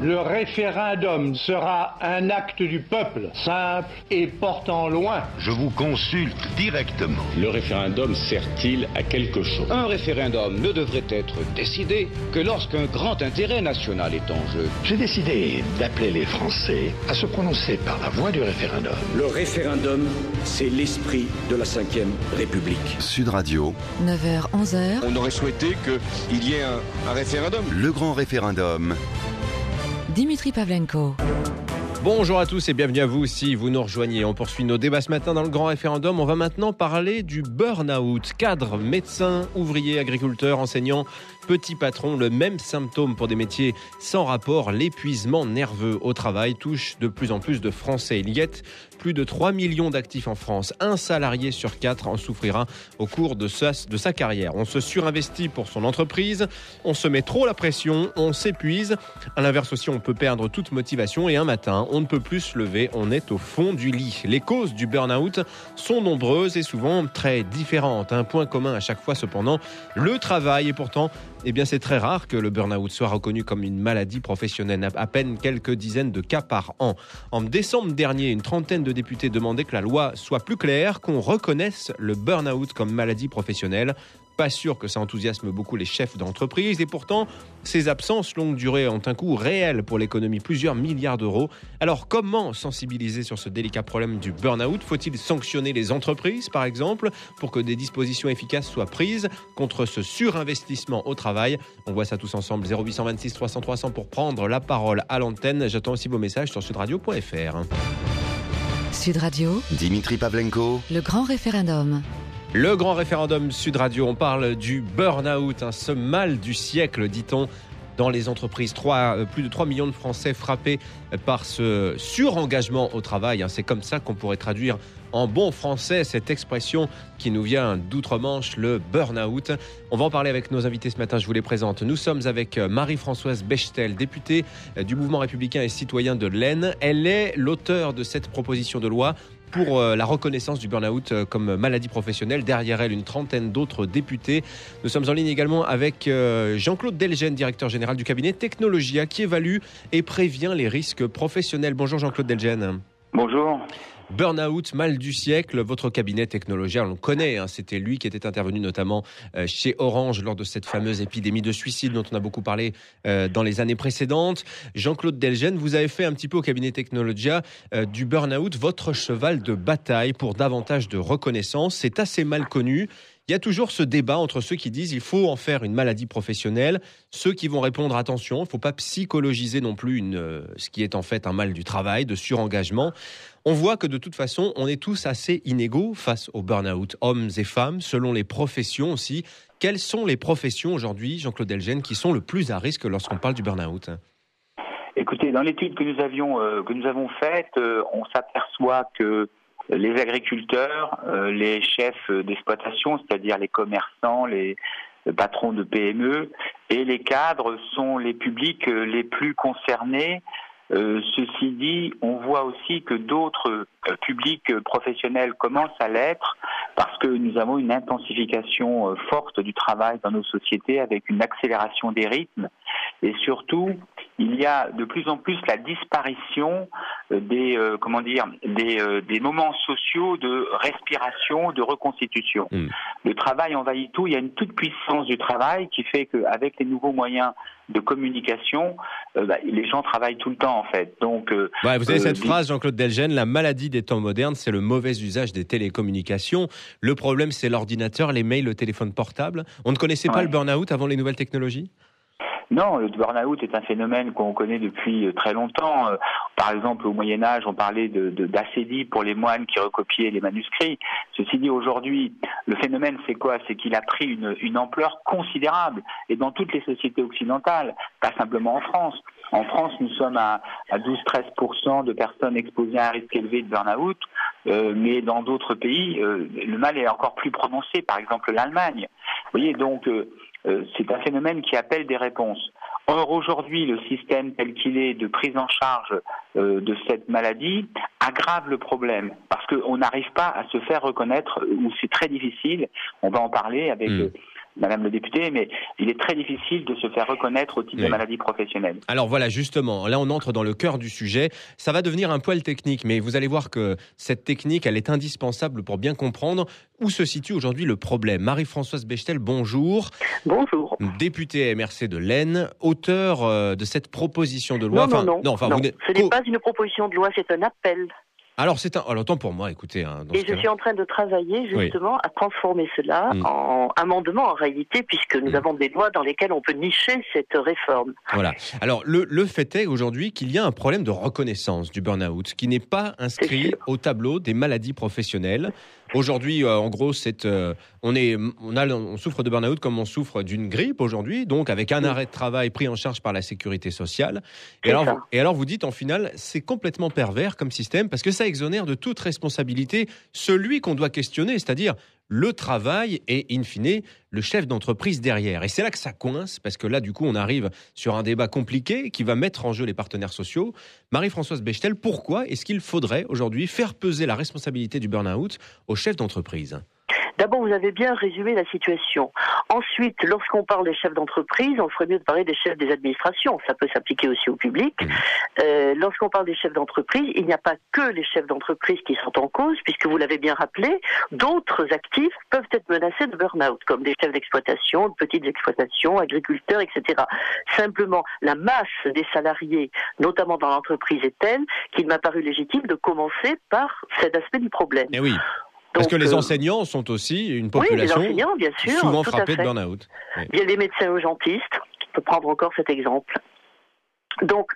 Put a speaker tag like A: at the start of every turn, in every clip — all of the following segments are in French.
A: Le référendum sera un acte du peuple, simple et portant loin.
B: Je vous consulte directement.
C: Le référendum sert-il à quelque chose?
D: Un référendum ne devrait être décidé que lorsqu'un grand intérêt national est en jeu.
B: J'ai décidé d'appeler les Français à se prononcer par la voie du référendum.
E: Le référendum, c'est l'esprit de la Ve République.
F: Sud Radio.
G: 9h, 11h.
H: On aurait souhaité qu'il y ait un, un référendum.
F: Le grand référendum.
G: Dimitri Pavlenko.
I: Bonjour à tous et bienvenue à vous si vous nous rejoignez. On poursuit nos débats ce matin dans le grand référendum. On va maintenant parler du burn-out. Cadre, médecin, ouvrier, agriculteur, enseignant, petit patron, le même symptôme pour des métiers sans rapport, l'épuisement nerveux au travail touche de plus en plus de Français. Il y a plus de 3 millions d'actifs en France. Un salarié sur quatre en souffrira au cours de sa, carrière. On se surinvestit pour son entreprise, on se met trop la pression, on s'épuise. À l'inverse aussi, on peut perdre toute motivation et un matin, on ne peut plus se lever, on est au fond du lit. Les causes du burn-out sont nombreuses et souvent très différentes. Un point commun à chaque fois cependant, le travail. Et pourtant, eh bien, c'est très rare que le burn-out soit reconnu comme une maladie professionnelle. À peine quelques dizaines de cas par an. En décembre dernier, une trentaine de députés demandaient que la loi soit plus claire, qu'on reconnaisse le burn-out comme maladie professionnelle. Pas sûr que ça enthousiasme beaucoup les chefs d'entreprise et pourtant, ces absences longue durée ont un coût réel pour l'économie, plusieurs milliards d'euros. Alors comment sensibiliser sur ce délicat problème du burn-out? Faut-il sanctionner les entreprises par exemple pour que des dispositions efficaces soient prises contre ce surinvestissement au travail? On voit ça tous ensemble 0826 300 300 pour prendre la parole à l'antenne. J'attends aussi vos messages sur sudradio.fr.
G: Sud Radio.
F: Dimitri Pavlenko.
G: Le grand référendum.
I: Le grand référendum Sud Radio, on parle du burn-out, hein, ce mal du siècle, dit-on, dans les entreprises. 3, plus de 3 millions de Français frappés par ce surengagement au travail. Hein. C'est comme ça qu'on pourrait traduire en bon français cette expression qui nous vient d'outre-Manche, le burn-out. On va en parler avec nos invités ce matin, je vous les présente. Nous sommes avec Marie-Françoise Bechtel, députée du mouvement républicain et citoyen de l'Aisne. Elle est l'auteur de cette proposition de loi pour la reconnaissance du burn-out comme maladie professionnelle. Derrière elle, une trentaine d'autres députés. Nous sommes en ligne également avec Jean-Claude Delgen, directeur général du cabinet Technologia, qui évalue et prévient les risques professionnels. Bonjour Jean-Claude Delgen.
J: Bonjour.
I: Burnout, mal du siècle, votre cabinet Technologia, on le connaît, hein, c'était lui qui était intervenu notamment chez Orange lors de cette fameuse épidémie de suicide dont on a beaucoup parlé dans les années précédentes. Jean-Claude Delgen, vous avez fait un petit peu au cabinet Technologia du burn-out votre cheval de bataille pour davantage de reconnaissance. C'est assez mal connu. Il y a toujours ce débat entre ceux qui disent il faut en faire une maladie professionnelle, ceux qui vont répondre attention, il ne faut pas psychologiser non plus une, ce qui est en fait un mal du travail, de surengagement. On voit que de toute façon, on est tous assez inégaux face au burn-out, hommes et femmes, selon les professions aussi. Quelles sont les professions aujourd'hui, Jean-Claude Delgen, qui sont le plus à risque lorsqu'on parle du burn-out?
J: Écoutez, dans l'étude que nous avions euh, que nous avons faite, euh, on s'aperçoit que les agriculteurs, euh, les chefs d'exploitation, c'est-à-dire les commerçants, les patrons de PME et les cadres sont les publics les plus concernés euh, ceci dit, on voit aussi que d'autres euh, publics professionnels commencent à l'être parce que nous avons une intensification euh, forte du travail dans nos sociétés avec une accélération des rythmes et surtout il y a de plus en plus la disparition des comment dire des, des moments sociaux de respiration, de reconstitution.
I: Mm.
J: Le travail envahit tout. Il y a une toute puissance du travail qui fait qu'avec les nouveaux moyens de communication, euh, bah, les gens travaillent tout le temps en fait. Donc, euh,
I: Ouais, vous avez
J: euh,
I: cette phrase, Jean-Claude Delgen, la maladie des temps modernes, c'est le mauvais usage des télécommunications. Le problème, c'est l'ordinateur, les mails, le téléphone portable. On ne connaissait pas le burn-out avant les nouvelles technologies?
J: Non, le burn-out est un phénomène qu'on connaît depuis euh, très longtemps. Euh, Par exemple, au Moyen Âge, on parlait de, de- d'acédie pour les moines qui recopiaient les manuscrits. Ceci dit, aujourd'hui, le phénomène, c'est quoi? C'est qu'il a pris une, une ampleur considérable, et dans toutes les sociétés occidentales, pas simplement en France. En France, nous sommes à, à 12-13% de personnes exposées à un risque élevé de burn-out, euh, mais dans d'autres pays, le mal est encore plus prononcé, par exemple l'Allemagne. Vous voyez, donc, c'est un phénomène qui appelle des réponses. Or, aujourd'hui, le système tel qu'il est de prise en charge euh, de cette maladie aggrave le problème parce qu'on n'arrive pas à se faire reconnaître, euh, ou c'est très difficile, on va en parler avec
I: Mm.
J: Madame le député, mais il est très difficile de se faire reconnaître au titre de maladie professionnelle.
I: Alors voilà, justement, là on entre dans le cœur du sujet. Ça va devenir un poil technique, mais vous allez voir que cette technique, elle est indispensable pour bien comprendre où se situe aujourd'hui le problème. Marie-Françoise Bechtel, bonjour.
K: Bonjour.
I: Députée MRC de l'Aisne, auteur euh, de cette proposition de loi.
K: Non, non, non. enfin, ce n'est pas une proposition de loi, c'est un appel
I: alors, c'est un. Alors, tant pour moi, écoutez. Hein,
K: et je suis en train de travailler justement à transformer cela mm. en amendement en réalité, puisque nous mm. avons des lois dans lesquelles on peut nicher cette réforme.
I: Voilà. Alors, le, le fait est aujourd'hui qu'il y a un problème de reconnaissance du burn-out qui n'est pas inscrit au tableau des maladies professionnelles. Aujourd'hui, euh, en gros, c'est euh, on est on a on souffre de burn-out comme on souffre d'une grippe aujourd'hui, donc avec un arrêt de travail pris en charge par la sécurité sociale. Et alors, et alors, vous dites en final, c'est complètement pervers comme système parce que ça exonère de toute responsabilité celui qu'on doit questionner, c'est-à-dire le travail et, in fine, le chef d'entreprise derrière. Et c'est là que ça coince, parce que là, du coup, on arrive sur un débat compliqué qui va mettre en jeu les partenaires sociaux. Marie-Françoise Bechtel, pourquoi est-ce qu'il faudrait aujourd'hui faire peser la responsabilité du burn-out au chef d'entreprise?
K: D'abord, vous avez bien résumé la situation. Ensuite, lorsqu'on parle des chefs d'entreprise, on ferait mieux de parler des chefs des administrations. Ça peut s'appliquer aussi au public. Mmh. Euh, lorsqu'on parle des chefs d'entreprise, il n'y a pas que les chefs d'entreprise qui sont en cause, puisque vous l'avez bien rappelé, d'autres actifs peuvent être menacés de burn-out, comme des chefs d'exploitation, de petites exploitations, agriculteurs, etc. Simplement, la masse des salariés, notamment dans l'entreprise, est telle qu'il m'a paru légitime de commencer par cet aspect du problème.
I: Et eh oui. Parce que les euh, enseignants sont aussi une population bien sûr, souvent frappée de burn-out.
K: Il y a les médecins urgentistes, je peux prendre encore cet exemple. Donc,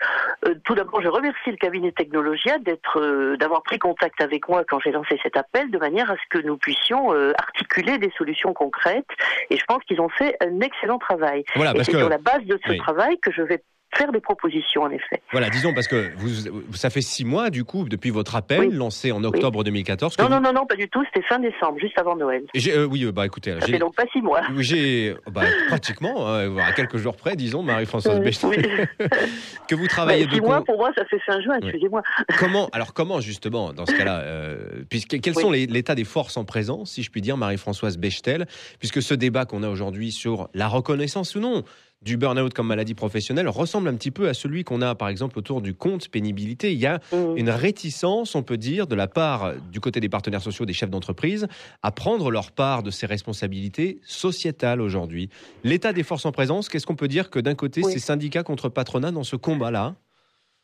K: euh, tout d'abord, je remercie le cabinet Technologia d'être, euh, d'avoir pris contact avec moi quand j'ai lancé cet appel, de manière à ce que nous puissions articuler des solutions concrètes. Et je pense qu'ils ont fait un excellent travail.
I: Voilà,
K: et c'est sur la base de ce travail que je vais faire des propositions, en effet.
I: Voilà, disons, parce que vous, ça fait six mois, du coup, depuis votre appel, lancé en octobre 2014.
K: Non, non, non, non, pas du tout, c'était fin décembre, juste avant Noël.
I: Euh, oui, bah écoutez...
K: Ça fait donc pas six mois.
I: J'ai, bah, pratiquement, hein, à quelques jours près, disons, Marie-Françoise Bechtel, que vous travaillez...
K: Bah, six mois, pour moi, ça fait fin juin, excusez-moi.
I: Comment, alors comment, justement, dans ce cas-là, euh, puisque, quels sont l'état des forces en présence, si je puis dire, Marie-Françoise Bechtel, puisque ce débat qu'on a aujourd'hui sur la reconnaissance ou non du burn-out comme maladie professionnelle ressemble un petit peu à celui qu'on a par exemple autour du compte pénibilité. Il y a mmh. une réticence, on peut dire, de la part du côté des partenaires sociaux, des chefs d'entreprise, à prendre leur part de ces responsabilités sociétales aujourd'hui. L'état des forces en présence, qu'est-ce qu'on peut dire que d'un côté, ces syndicats contre patronat dans ce combat-là?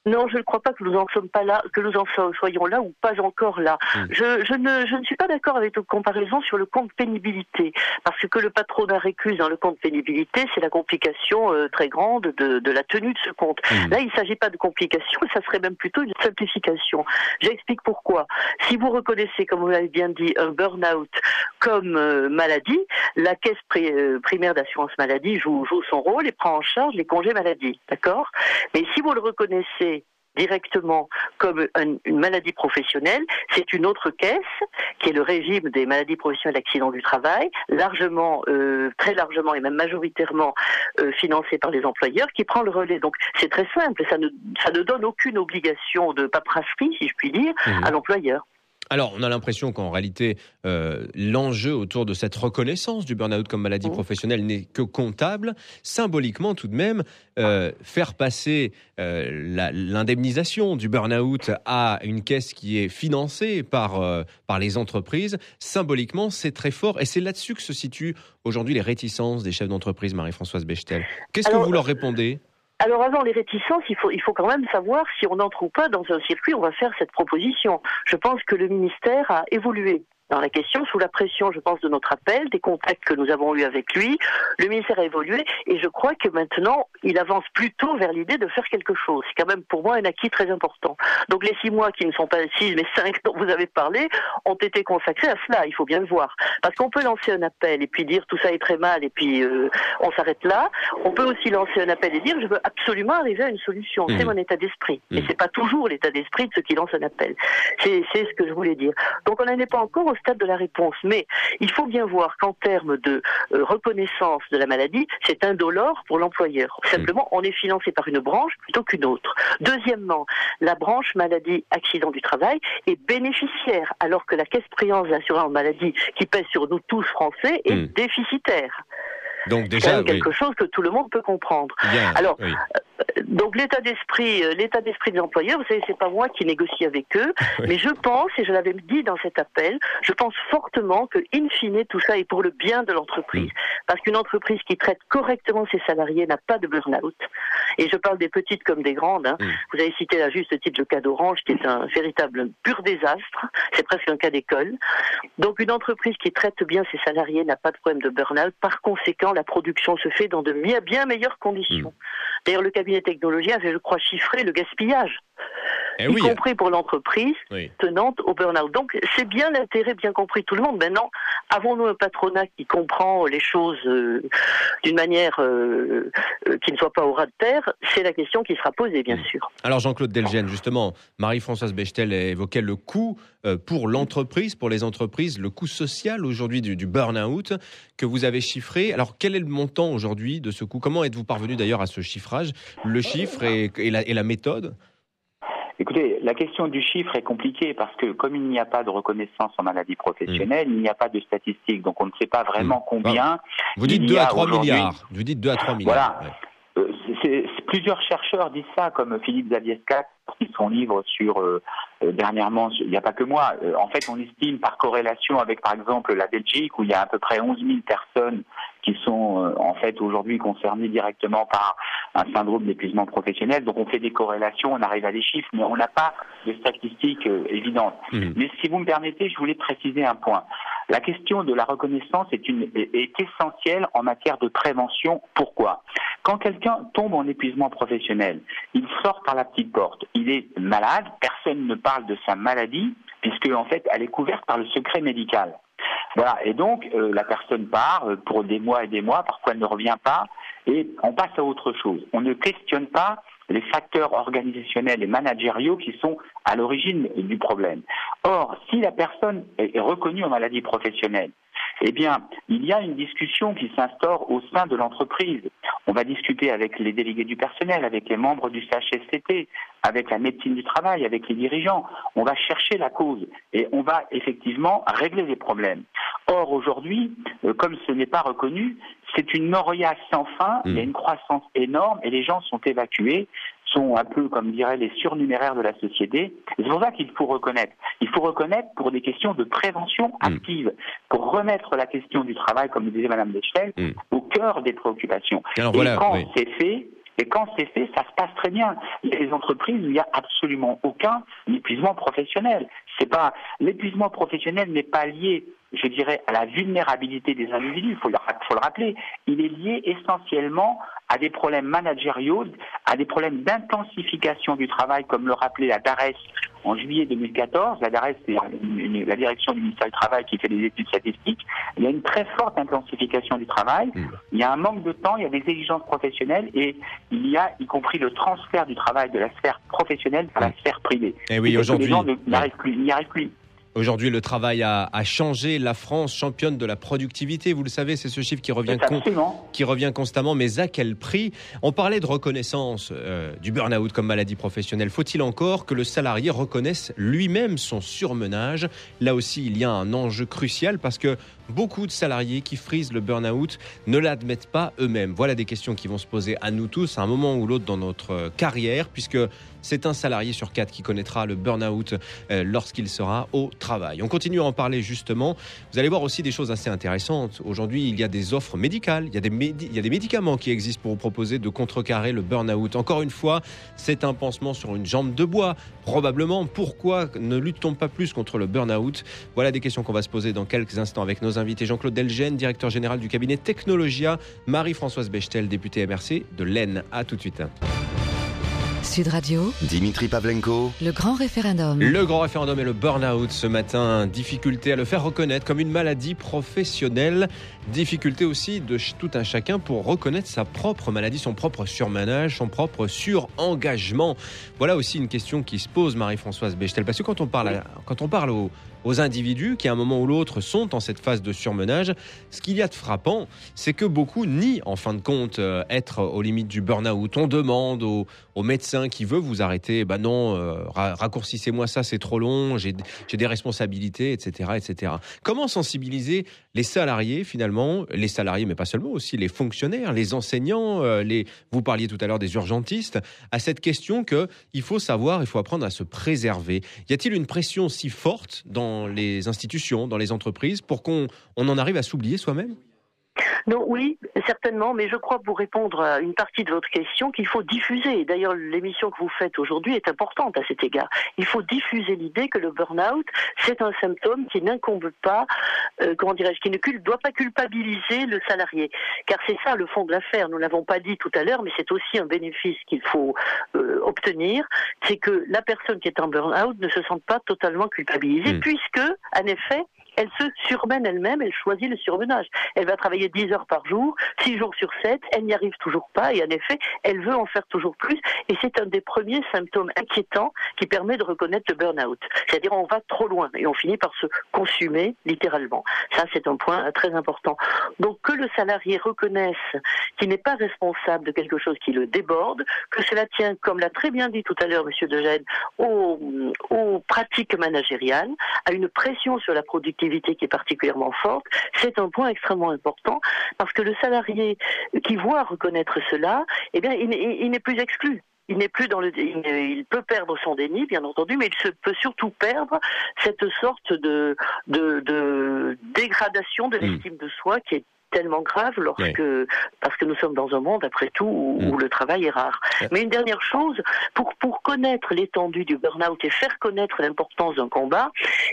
K: Non, je ne crois pas que nous en sommes pas là, que nous en soyons là ou pas encore là. Hmm. Je, ne, je ne suis pas d'accord avec votre comparaison sur le compte pénibilité, parce que le patronat récuse dans le compte pénibilité, c'est la complication euh, très grande de, de, la tenue de ce compte. Hmm. Là, il ne s'agit pas de complication, ça serait même plutôt une simplification. J'explique pourquoi. Si vous reconnaissez, comme vous l'avez bien dit, un burn-out comme euh, maladie, la caisse euh, primaire d'assurance maladie joue, joue son rôle et prend en charge les congés maladie, d'accord? Mais si vous le reconnaissez directement comme une maladie professionnelle, c'est une autre caisse qui est le régime des maladies professionnelles d'accident du travail, largement, euh, très largement et même majoritairement euh, financé par les employeurs, qui prend le relais. Donc c'est très simple, ça ne, ça ne donne aucune obligation de paperasserie, si je puis dire, mmh. à l'employeur.
I: Alors, on a l'impression qu'en réalité, euh, l'enjeu autour de cette reconnaissance du burn-out comme maladie professionnelle n'est que comptable. Symboliquement, tout de même, euh, faire passer euh, l'indemnisation du burn-out à une caisse qui est financée par, par les entreprises, symboliquement, c'est très fort. Et c'est là-dessus que se situent aujourd'hui les réticences des chefs d'entreprise, Marie-Françoise Bechtel. Qu'est-ce que vous leur répondez?
K: Alors avant les réticences, il faut, il faut quand même savoir si on entre ou pas dans un circuit, on va faire cette proposition. Je pense que le ministère a évolué dans la question, sous la pression, je pense, de notre appel, des contacts que nous avons eus avec lui. Le ministère a évolué et je crois que maintenant, il avance plutôt vers l'idée de faire quelque chose. C'est quand même pour moi un acquis très important. Donc les six mois qui ne sont pas six mais cinq dont vous avez parlé ont été consacrés à cela, il faut bien le voir. Parce qu'on peut lancer un appel et puis dire tout ça est très mal et puis euh, on s'arrête là. On peut aussi lancer un appel et dire je veux absolument arriver à une solution. C'est mmh. mon état d'esprit. Et mmh. c'est pas toujours l'état d'esprit de ceux qui lancent un appel. C'est ce que je voulais dire. Donc on n'en est pas encore au stade de la réponse. Mais il faut bien voir qu'en termes de euh, reconnaissance de la maladie, c'est indolore pour l'employeur. Hmm. Simplement, on est financé par une branche plutôt qu'une autre. Deuxièmement, la branche maladie accident du travail est bénéficiaire, alors que la caisse préance d'assurance maladie qui pèse sur nous tous français est hmm. déficitaire.
I: Donc déjà, oui.
K: quelque chose que tout le monde peut comprendre.
I: Bien,
K: Alors,
I: oui.
K: Donc l'état d'esprit, euh, l'état d'esprit des employeurs, vous savez, c'est pas moi qui négocie avec eux, mais je pense, et je l'avais dit dans cet appel, je pense fortement que, in fine, tout ça est pour le bien de l'entreprise, parce qu'une entreprise qui traite correctement ses salariés n'a pas de burn-out. Et je parle des petites comme des grandes. hein. Vous avez cité à juste titre le cas d'Orange, qui est un véritable pur désastre. C'est presque un cas d'école. Donc une entreprise qui traite bien ses salariés n'a pas de problème de burn-out. Par conséquent, la production se fait dans de bien meilleures conditions. D'ailleurs, le cabinet technologie avait, je crois, chiffré le gaspillage,
I: Eh
K: y
I: oui.
K: compris pour l'entreprise
I: Oui.
K: tenante au burn-out. Donc, c'est bien l'intérêt bien compris de tout le monde. Maintenant, avons-nous un patronat qui comprend les choses euh, d'une manière euh, euh, qui ne soit pas au ras de terre? C'est la question qui sera posée, bien sûr.
I: Alors Jean-Claude Delgène, justement, Marie-Françoise Bechtel évoquait le coût pour l'entreprise, pour les entreprises, le coût social aujourd'hui du, du burn-out que vous avez chiffré. Alors quel est le montant aujourd'hui de ce coût? Comment êtes-vous parvenu d'ailleurs à ce chiffrage? Le chiffre et, et la, et la méthode?
J: Écoutez, la question du chiffre est compliquée parce que comme il n'y a pas de reconnaissance en maladie professionnelle, il n'y a pas de statistiques, donc on ne sait pas vraiment combien.
I: Vous dites
J: il
I: 2
J: y
I: à
J: a
I: 3
J: aujourd'hui.
I: milliards. Vous dites 2 à 3 milliards.
J: Voilà. Euh, plusieurs chercheurs disent ça, comme Philippe Zabiesca, qui son livre sur euh, euh, dernièrement, il n'y a pas que moi. Euh, en fait, on estime par corrélation avec, par exemple, la Belgique, où il y a à peu près 11 000 personnes qui sont euh, en fait aujourd'hui concernées directement par un syndrome d'épuisement professionnel. Donc, on fait des corrélations, on arrive à des chiffres, mais on n'a pas de statistiques évidentes. Mais si vous me permettez, je voulais préciser un point. La question de la reconnaissance est, une, est essentielle en matière de prévention. Pourquoi? Quand quelqu'un tombe en épuisement professionnel, il sort par la petite porte. Il est malade, personne ne parle de sa maladie, puisque en fait, elle est couverte par le secret médical. Voilà, et donc euh, la personne part euh, pour des mois et des mois, parfois elle ne revient pas, et on passe à autre chose. On ne questionne pas les facteurs organisationnels et managériaux qui sont à l'origine du problème. Or, si la personne est est reconnue en maladie professionnelle, eh bien, il y a une discussion qui s'instaure au sein de l'entreprise. On va discuter avec les délégués du personnel, avec les membres du CHSCT, avec la médecine du travail, avec les dirigeants. On va chercher la cause et on va effectivement régler les problèmes. Or, aujourd'hui, euh, comme ce n'est pas reconnu, c'est une noria sans fin, il y a une croissance énorme et les gens sont évacués, sont un peu, comme diraient les surnuméraires de la société. Et C'est pour ça qu'il faut reconnaître. Il faut reconnaître pour des questions de prévention active, pour remettre la question du travail, comme le disait Madame Deschel, au cœur des préoccupations.
I: Alors
J: et
I: voilà,
J: quand
I: oui.
J: c'est fait, et quand c'est fait, ça se passe très bien. Il y a des entreprises où il n'y a absolument aucun épuisement professionnel. C'est pas l'épuisement professionnel n'est pas lié, je dirais, à la vulnérabilité des individus. Il faut, le- faut le rappeler. Il est lié essentiellement à des problèmes managériaux, à des problèmes d'intensification du travail, comme le rappelait la DARES en juillet 2014. La DARES, c'est la direction du ministère du Travail qui fait des études statistiques. Il y a une très forte intensification du travail. Il y a un manque de temps, il y a des exigences professionnelles et il y a y compris le transfert du travail de la sphère professionnelle vers la sphère privée.
I: Eh oui,
J: Et que
I: aujourd'hui,
J: Les gens
I: ouais.
J: n'y arrivent plus.
I: Aujourd'hui, le travail a, a changé. La France, championne de la productivité, vous le savez, c'est ce chiffre qui revient,
J: C'est
I: con-
J: absolument.
I: qui revient constamment. Mais à quel prix? On parlait de reconnaissance euh, du burn-out comme maladie professionnelle. Faut-il encore que le salarié reconnaisse lui-même son surmenage? Là aussi, il y a un enjeu crucial parce que beaucoup de salariés qui frisent le burn-out ne l'admettent pas eux-mêmes. Voilà des questions qui vont se poser à nous tous à un moment ou l'autre dans notre euh, carrière, puisque c'est un salarié sur quatre qui connaîtra le burn-out euh, lorsqu'il sera au travail. On continue à en parler justement. Vous allez voir aussi des choses assez intéressantes. Aujourd'hui, il y a des offres médicales, il y a des, médicaments qui existent pour vous proposer de contrecarrer le burn-out. Encore une fois, c'est un pansement sur une jambe de bois. Probablement, pourquoi ne lutte-t-on pas plus contre le burn-out? Voilà des questions qu'on va se poser dans quelques instants avec nos invités. Jean-Claude Delgène, directeur général du cabinet Technologia, Marie-Françoise Bechtel, députée MRC de l'Aisne. À tout de suite.
G: Sud Radio,
F: Dimitri Pavlenko,
G: le grand référendum.
I: Le grand référendum et le burn-out ce matin, difficulté à le faire reconnaître comme une maladie professionnelle, difficulté aussi de tout un chacun pour reconnaître sa propre maladie, son propre surmenage, son propre surengagement. Voilà aussi une question qui se pose Marie-Françoise Bechtel, parce que quand on parle, à- quand on parle aux, aux individus qui à un moment ou l'autre sont en cette phase de surmenage, ce qu'il y a de frappant, c'est que beaucoup nient en fin de compte euh, être aux limites du burn-out. On demande médecins médecin qui veut vous arrêter. Bah non, euh, raccourcissez-moi ça, c'est trop long, j'ai des responsabilités, etc., etc. Comment sensibiliser les salariés finalement, les salariés, mais pas seulement, aussi les fonctionnaires, les enseignants, euh, les. Vous parliez tout à l'heure des urgentistes, à cette question que il faut savoir, il faut apprendre à se préserver. Y a-t-il une pression si forte dans les institutions, dans les entreprises, pour qu'on on en arrive à s'oublier soi-même?
K: Non, oui, certainement, mais je crois pour répondre à une partie de votre question qu'il faut diffuser. D'ailleurs, l'émission que vous faites aujourd'hui est importante à cet égard. Il faut diffuser l'idée que le burn-out, c'est un symptôme qui n'incombe pas, euh, comment dirais-je, qui ne doit pas culpabiliser le salarié. Car c'est ça le fond de l'affaire. Nous l'avons pas dit tout à l'heure, mais c'est aussi un bénéfice qu'il faut euh, obtenir, c'est que la personne qui est en burn-out ne se sente pas totalement culpabilisée, hmm. puisque, en effet, elle se surmène elle-même, elle choisit le surmenage. Elle va travailler 10 heures par jour, 6 jours sur 7, elle n'y arrive toujours pas et en effet, elle veut en faire toujours plus et c'est un des premiers symptômes inquiétants qui permet de reconnaître le burn-out. C'est-à-dire on va trop loin et on finit par se consumer littéralement. Ça, c'est un point très important. Donc que le salarié reconnaisse qu'il n'est pas responsable de quelque chose qui le déborde, que cela tient, comme l'a très bien dit tout à l'heure Monsieur Degène, aux, aux pratiques managériales, à une pression sur la productivité qui est particulièrement forte, c'est un point extrêmement important parce que le salarié qui voit reconnaître cela, eh bien, il, n'est plus exclu il n'est plus dans le, il, peut perdre son déni, bien entendu, mais il se peut surtout perdre cette sorte de, de, de dégradation de hmm. l'estime de soi qui est tellement grave lorsque parce que nous sommes dans un monde après tout où, mm. le travail est rare. Mais une dernière chose, pour pour connaître l'étendue du burn-out et faire connaître l'importance d'un combat,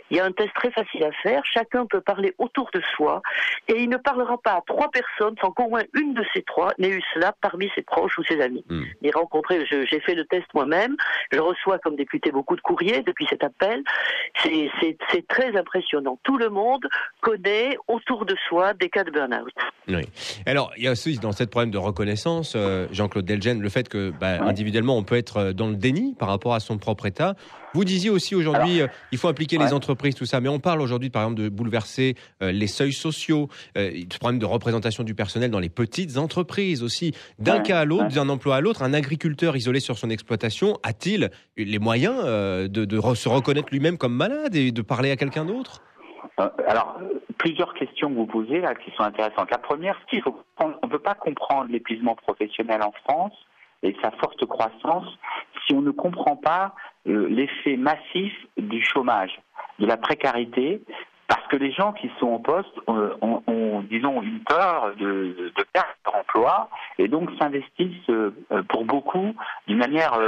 K: il y a un test très facile à faire. Chacun peut parler autour de soi et il ne parlera pas à trois personnes sans qu'au moins une de ces trois n'ait eu cela parmi ses proches ou ses amis. Mm. Et rencontrer, j'ai fait le test moi-même. Je reçois comme député beaucoup de courriers depuis cet appel. C'est très impressionnant. Tout le monde connaît autour de soi des cas de burn-out.
I: Oui. Alors, il y a aussi dans cette problème de reconnaissance, euh, Jean-Claude Delgen, le fait que bah, individuellement, on peut être euh, dans le déni par rapport à son propre état. Vous disiez aussi aujourd'hui, euh, il faut impliquer les entreprises, tout ça, mais on parle aujourd'hui, par exemple, de bouleverser les seuils sociaux, ce problème de représentation du personnel dans les petites entreprises aussi. D'un cas à l'autre, d'un emploi à l'autre, un agriculteur isolé sur son exploitation a-t-il les moyens de, de se reconnaître lui-même comme malade et de parler à quelqu'un d'autre?
J: Alors, plusieurs questions que vous posez là qui sont intéressantes. La première, c'est qu'il faut on ne peut pas comprendre l'épuisement professionnel en France et sa forte croissance si on ne comprend pas euh, l'effet massif du chômage, de la précarité, parce que les gens qui sont en poste euh, ont, disons, une peur de, de perdre leur emploi et donc s'investissent euh, pour beaucoup d'une manière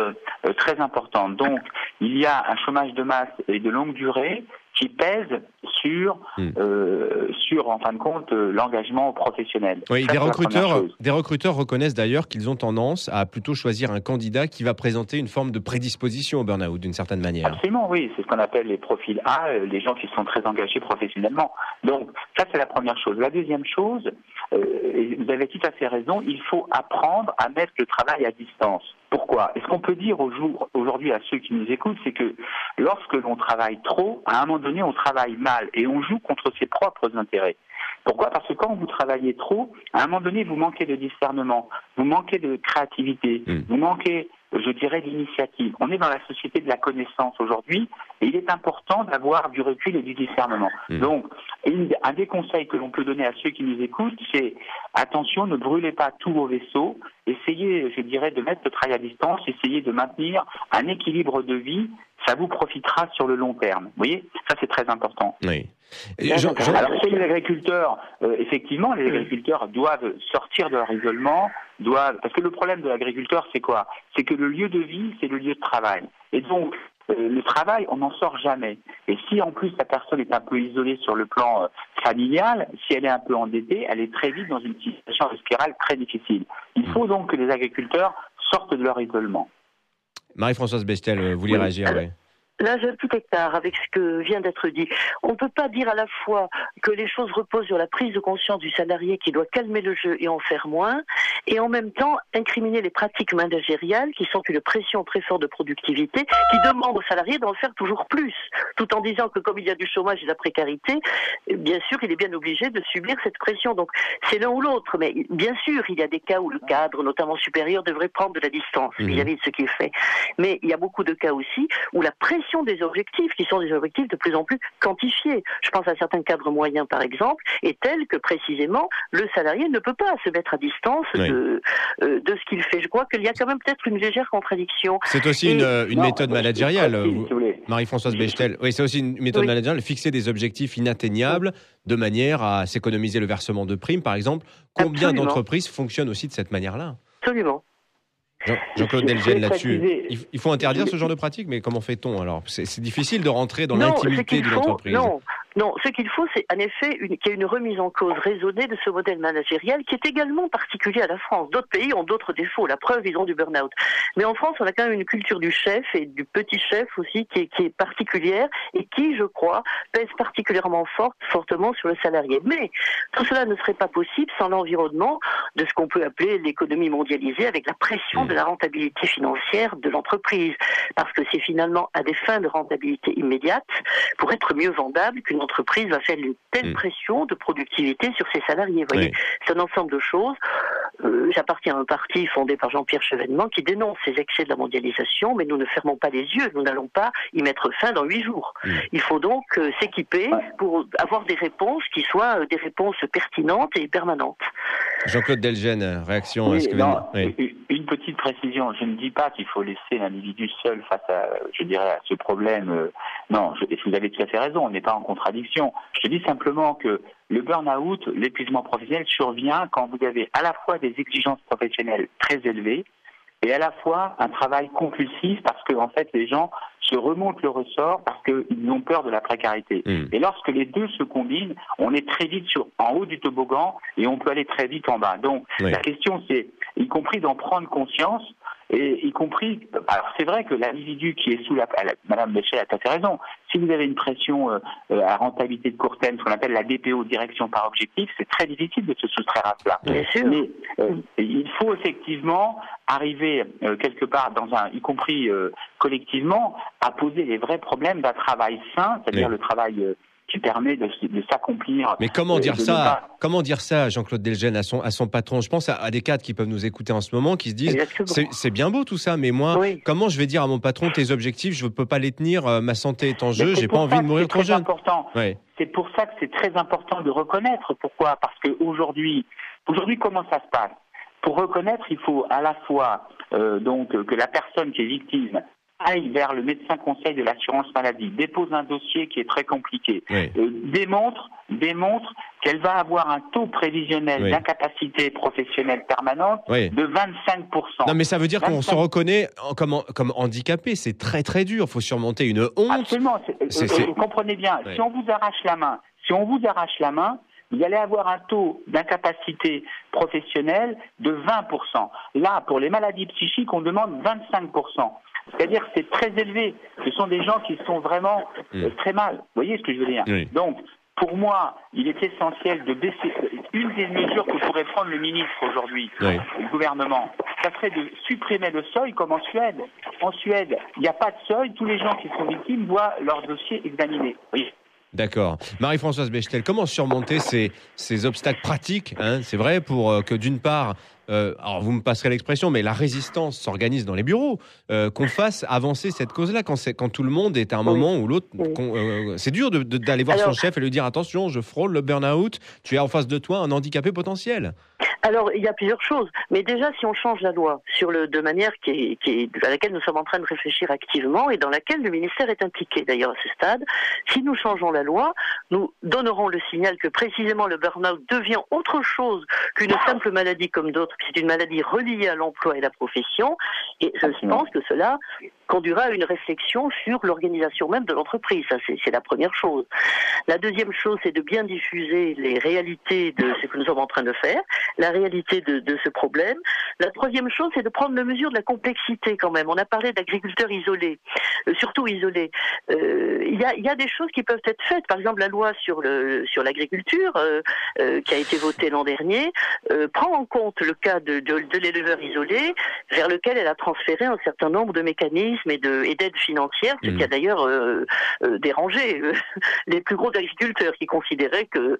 J: très importante. Donc, il y a un chômage de masse et de longue durée qui pèse sur, hmm. euh, sur en fin de compte, euh, l'engagement professionnel.
I: Oui, des recruteurs, des recruteurs reconnaissent d'ailleurs qu'ils ont tendance à plutôt choisir un candidat qui va présenter une forme de prédisposition au burn-out d'une certaine manière.
J: Absolument, oui, c'est ce qu'on appelle les profils A, euh, les gens qui sont très engagés professionnellement. Donc ça, c'est la première chose. La deuxième chose, et vous avez tout à fait raison, il faut apprendre à mettre le travail à distance. Pourquoi? Est-ce qu'on peut dire aujourd'hui à ceux qui nous écoutent, c'est que lorsque l'on travaille trop, à un moment donné, on travaille mal et on joue contre ses propres intérêts. Pourquoi? Parce que quand vous travaillez trop, à un moment donné, vous manquez de discernement, vous manquez de créativité, hmm. vous manquez, je dirais, d'initiative. On est dans la société de la connaissance aujourd'hui et il est important d'avoir du recul et du discernement. Hmm. Donc, un des conseils que l'on peut donner à ceux qui nous écoutent, c'est attention, ne brûlez pas tous vos vaisseaux, essayez, je dirais, de mettre le travail à distance, essayez de maintenir un équilibre de vie ça vous profitera sur le long terme. Vous voyez, ça c'est très important.
I: Oui.
J: Alors chez les agriculteurs, euh, effectivement, les agriculteurs doivent sortir de leur isolement, doivent parce que le problème de l'agriculteur c'est quoi? C'est que le lieu de vie c'est le lieu de travail, et donc euh, le travail, on n'en sort jamais. Et si en plus la personne est un peu isolée sur le plan euh, familial, si elle est un peu endettée, elle est très vite dans une situation de spirale très difficile. Il mm. faut donc que les agriculteurs sortent de leur isolement.
I: Marie-Françoise Bestel, vous voulez réagir oui.
K: Là, j'ai un petit écart avec ce que vient d'être dit. On ne peut pas dire à la fois que les choses reposent sur la prise de conscience du salarié qui doit calmer le jeu et en faire moins, et en même temps incriminer les pratiques managériales qui sont une pression très forte de productivité, qui demandent aux salariés d'en faire toujours plus, tout en disant que comme il y a du chômage et de la précarité, bien sûr, il est bien obligé de subir cette pression. Donc, c'est l'un ou l'autre. Mais bien sûr, il y a des cas où le cadre, notamment supérieur, devrait prendre de la distance
I: Mhm.
K: vis-à-vis de ce qui est fait. Mais il y a beaucoup de cas aussi où la pression des objectifs, qui sont des objectifs de plus en plus quantifiés, je pense à certains cadres moyens par exemple, est telle que précisément le salarié ne peut pas se mettre à distance
I: Oui.
K: de, euh, de ce qu'il fait. Je crois qu'il y a quand même peut-être une légère contradiction.
I: C'est aussi
K: Et-
I: une, euh, une
J: Non,
I: méthode managériale,
J: précise,
I: vous-
J: si vous voulez.
I: Marie-Françoise Bechtel. Oui, c'est aussi une méthode
K: Oui.
I: managériale, fixer des objectifs inatteignables de manière à s'économiser le versement de primes, par exemple. Combien d'entreprises fonctionnent aussi de cette manière-là?
K: Absolument.
I: Jean- Jean-Claude
J: Je
I: Delgen là-dessus. Il, faut interdire ce genre de pratique, mais comment fait-on alors? C'est difficile de rentrer dans l'intimité d'une entreprise.
K: non, non, ce qu'il faut, c'est en effet qu'il y ait une remise en cause raisonnée de ce modèle managérial qui est également particulier à la France. D'autres pays ont d'autres défauts. La preuve, ils ont du burn-out. Mais en France, on a quand même une culture du chef et du petit chef aussi qui est, particulière et qui, je crois, pèse particulièrement fort, fortement sur le salarié. Mais tout cela ne serait pas possible sans l'environnement de ce qu'on peut appeler l'économie mondialisée avec la pression de la rentabilité financière de l'entreprise. Parce que c'est finalement à des fins de rentabilité immédiate, pour être mieux vendable, qu'une entreprise va faire une telle
I: Mm.
K: pression de productivité sur ses salariés. Vous voyez,
I: Oui.
K: c'est un ensemble de choses. Euh, J'appartiens à un parti fondé par Jean-Pierre Chevènement qui dénonce ces excès de la mondialisation, mais nous ne fermons pas les yeux. Nous n'allons pas y mettre fin dans huit jours.
I: Mm.
K: Il faut donc euh, s'équiper pour avoir des réponses qui soient euh, des réponses pertinentes et permanentes.
I: Jean-Claude Delgen, réaction à ce que
J: non,
I: vient- oui.
J: une- petite précision, je ne dis pas qu'il faut laisser l'individu seul face à, je dirais, à ce problème. Non, je- vous avez tout à fait raison, on n'est pas en contradiction. Je dis simplement que le burn-out, l'épuisement professionnel survient quand vous avez à la fois des exigences professionnelles très élevées et à la fois un travail compulsif parce que en fait les gens se remontent le ressort parce qu'ils ont peur de la précarité.
I: Mm.
J: Et lorsque les deux se combinent, on est très vite sur, en haut du toboggan et on peut aller très vite en bas. Donc
I: Oui.
J: la question c'est, y compris d'en prendre conscience, et y compris, alors c'est vrai que l'individu qui est sous la, la- Madame Béchet a tout à fait raison. Si vous avez une pression euh, euh, à rentabilité de court terme, ce qu'on appelle la DPO, direction par objectif, c'est très difficile de se soustraire à cela.
K: Bien sûr.
J: Mais euh, il faut effectivement arriver euh, quelque part dans un, y compris euh, collectivement, à poser les vrais problèmes d'un travail sain, c'est-à-dire
I: Oui.
J: le travail euh, qui permet de, s'accomplir.
I: Mais comment
J: euh,
I: dire ça
J: pas-
I: Comment dire ça, Jean-Claude Delgen, à son, à son patron? Je pense à, à des cadres qui peuvent nous écouter en ce moment, qui se disent c'est bien beau tout ça, mais moi,
K: Oui.
I: comment je vais dire à mon patron tes objectifs Je ne peux pas les tenir, euh, ma santé est en jeu, j'ai pas envie de mourir
J: c'est
I: trop
J: très
I: jeune.
J: important.
I: Ouais.
J: C'est pour ça que c'est très important de reconnaître. Pourquoi Parce qu'aujourd'hui, aujourd'hui, comment ça se passe? Pour reconnaître, il faut à la fois euh, donc que la personne qui est victime aille vers le médecin conseil de l'assurance maladie, dépose un dossier qui est très compliqué,
I: Oui.
J: euh, démontre, démontre qu'elle va avoir un taux prévisionnel
I: Oui.
J: d'incapacité professionnelle permanente
I: Oui.
J: de 25%.
I: Non, mais ça veut dire qu'on se
J: 25.
I: reconnaît comme, handicapé. C'est très très dur. Il faut surmonter une honte.
J: Absolument. euh,
I: c'est-
J: Vous comprenez bien. Si on vous arrache la main, si on vous arrache la main, vous allez avoir un taux d'incapacité professionnelle de 20%. Là, pour les maladies psychiques, on demande 25%. C'est-à-dire que c'est très élevé. Ce sont des gens qui sont vraiment euh,
I: Mm.
J: très mal. Vous voyez ce que je veux dire?
I: Oui.
J: Donc, pour moi, il est essentiel de baisser. Une des mesures que pourrait prendre le ministre aujourd'hui,
I: Oui.
J: le gouvernement, ça serait de supprimer le seuil comme en Suède. En Suède, il n'y a pas de seuil, tous les gens qui sont victimes voient leur dossier examiné.
I: D'accord. Marie-Françoise Bechtel, comment surmonter ces, obstacles pratiques hein, C'est vrai pour euh, que d'une part, euh, alors vous me passerez l'expression, mais la résistance s'organise dans les bureaux, euh, qu'on fasse avancer cette cause-là quand, tout le monde est à un
K: Oui.
I: moment ou l'autre.
K: Oui.
I: euh, c'est dur d'aller voir
K: Alors-
I: son chef et lui dire attention, je frôle le burn-out, tu as en face de toi un handicapé potentiel.
K: Alors, il y a plusieurs choses. Mais déjà, si on change la loi sur le, de manière qui est, qui est- à laquelle nous sommes en train de réfléchir activement et dans laquelle le ministère est impliqué d'ailleurs à ce stade, si nous changeons la loi, nous donnerons le signal que précisément le burn-out devient autre chose qu'une simple maladie comme d'autres, c'est une maladie reliée à l'emploi et la profession. Et je pense que cela conduira à une réflexion sur l'organisation même de l'entreprise. Ça, c'est la première chose. La deuxième chose, c'est de bien diffuser les réalités de ce que nous sommes en train de faire, la réalité de, ce problème. La troisième chose, c'est de prendre la mesure de la complexité quand même. On a parlé d'agriculteurs isolés, euh, surtout isolés. Euh, il y, a, des choses qui peuvent être faites. Par exemple, la loi sur l'agriculture euh, qui a été votée l'an dernier prend en compte le cas de l'éleveur isolé, vers lequel elle a transféré un certain nombre de mécanismes et de et d'aides financières, ce qui a mmh. d'ailleurs dérangé les plus gros agriculteurs qui considéraient que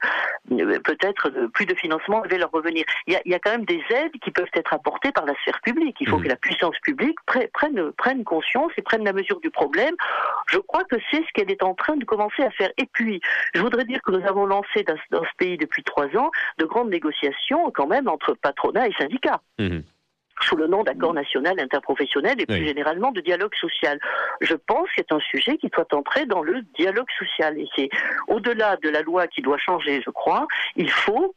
K: peut-être plus de financement devait leur revenir. Il y, a, il y a quand même des aides qui peuvent être apportées par la sphère publique. Il faut mmh. que la puissance publique prenne, prenne conscience et prenne la mesure du problème. Je crois que c'est ce qu'elle est en train de commencer à faire. Et puis, je voudrais dire que nous avons lancé dans, dans ce pays depuis trois ans de grandes négociations quand même entre patronat et syndicats. Mmh sous le nom d'accord national interprofessionnel et plus généralement de dialogue social. Je pense que c'est un sujet qui doit entrer dans le dialogue social. Et c'est au-delà de la loi qui doit changer, je crois, il faut,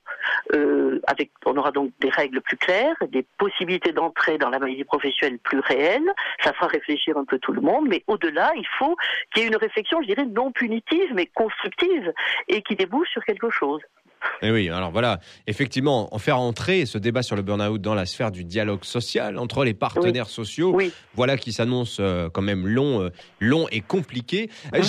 K: euh, avec, on aura donc des règles plus claires, des possibilités d'entrée dans la maladie professionnelle plus réelles. Ça fera réfléchir un peu tout le monde, mais au-delà, il faut qu'il y ait une réflexion, je dirais, non punitive, mais constructive et qui débouche sur quelque chose.
I: Et eh oui, alors voilà, effectivement, en faire entrer ce débat sur le burn-out dans la sphère du dialogue social entre les partenaires sociaux, voilà qui s'annonce euh, quand même long, euh, long et compliqué. Euh,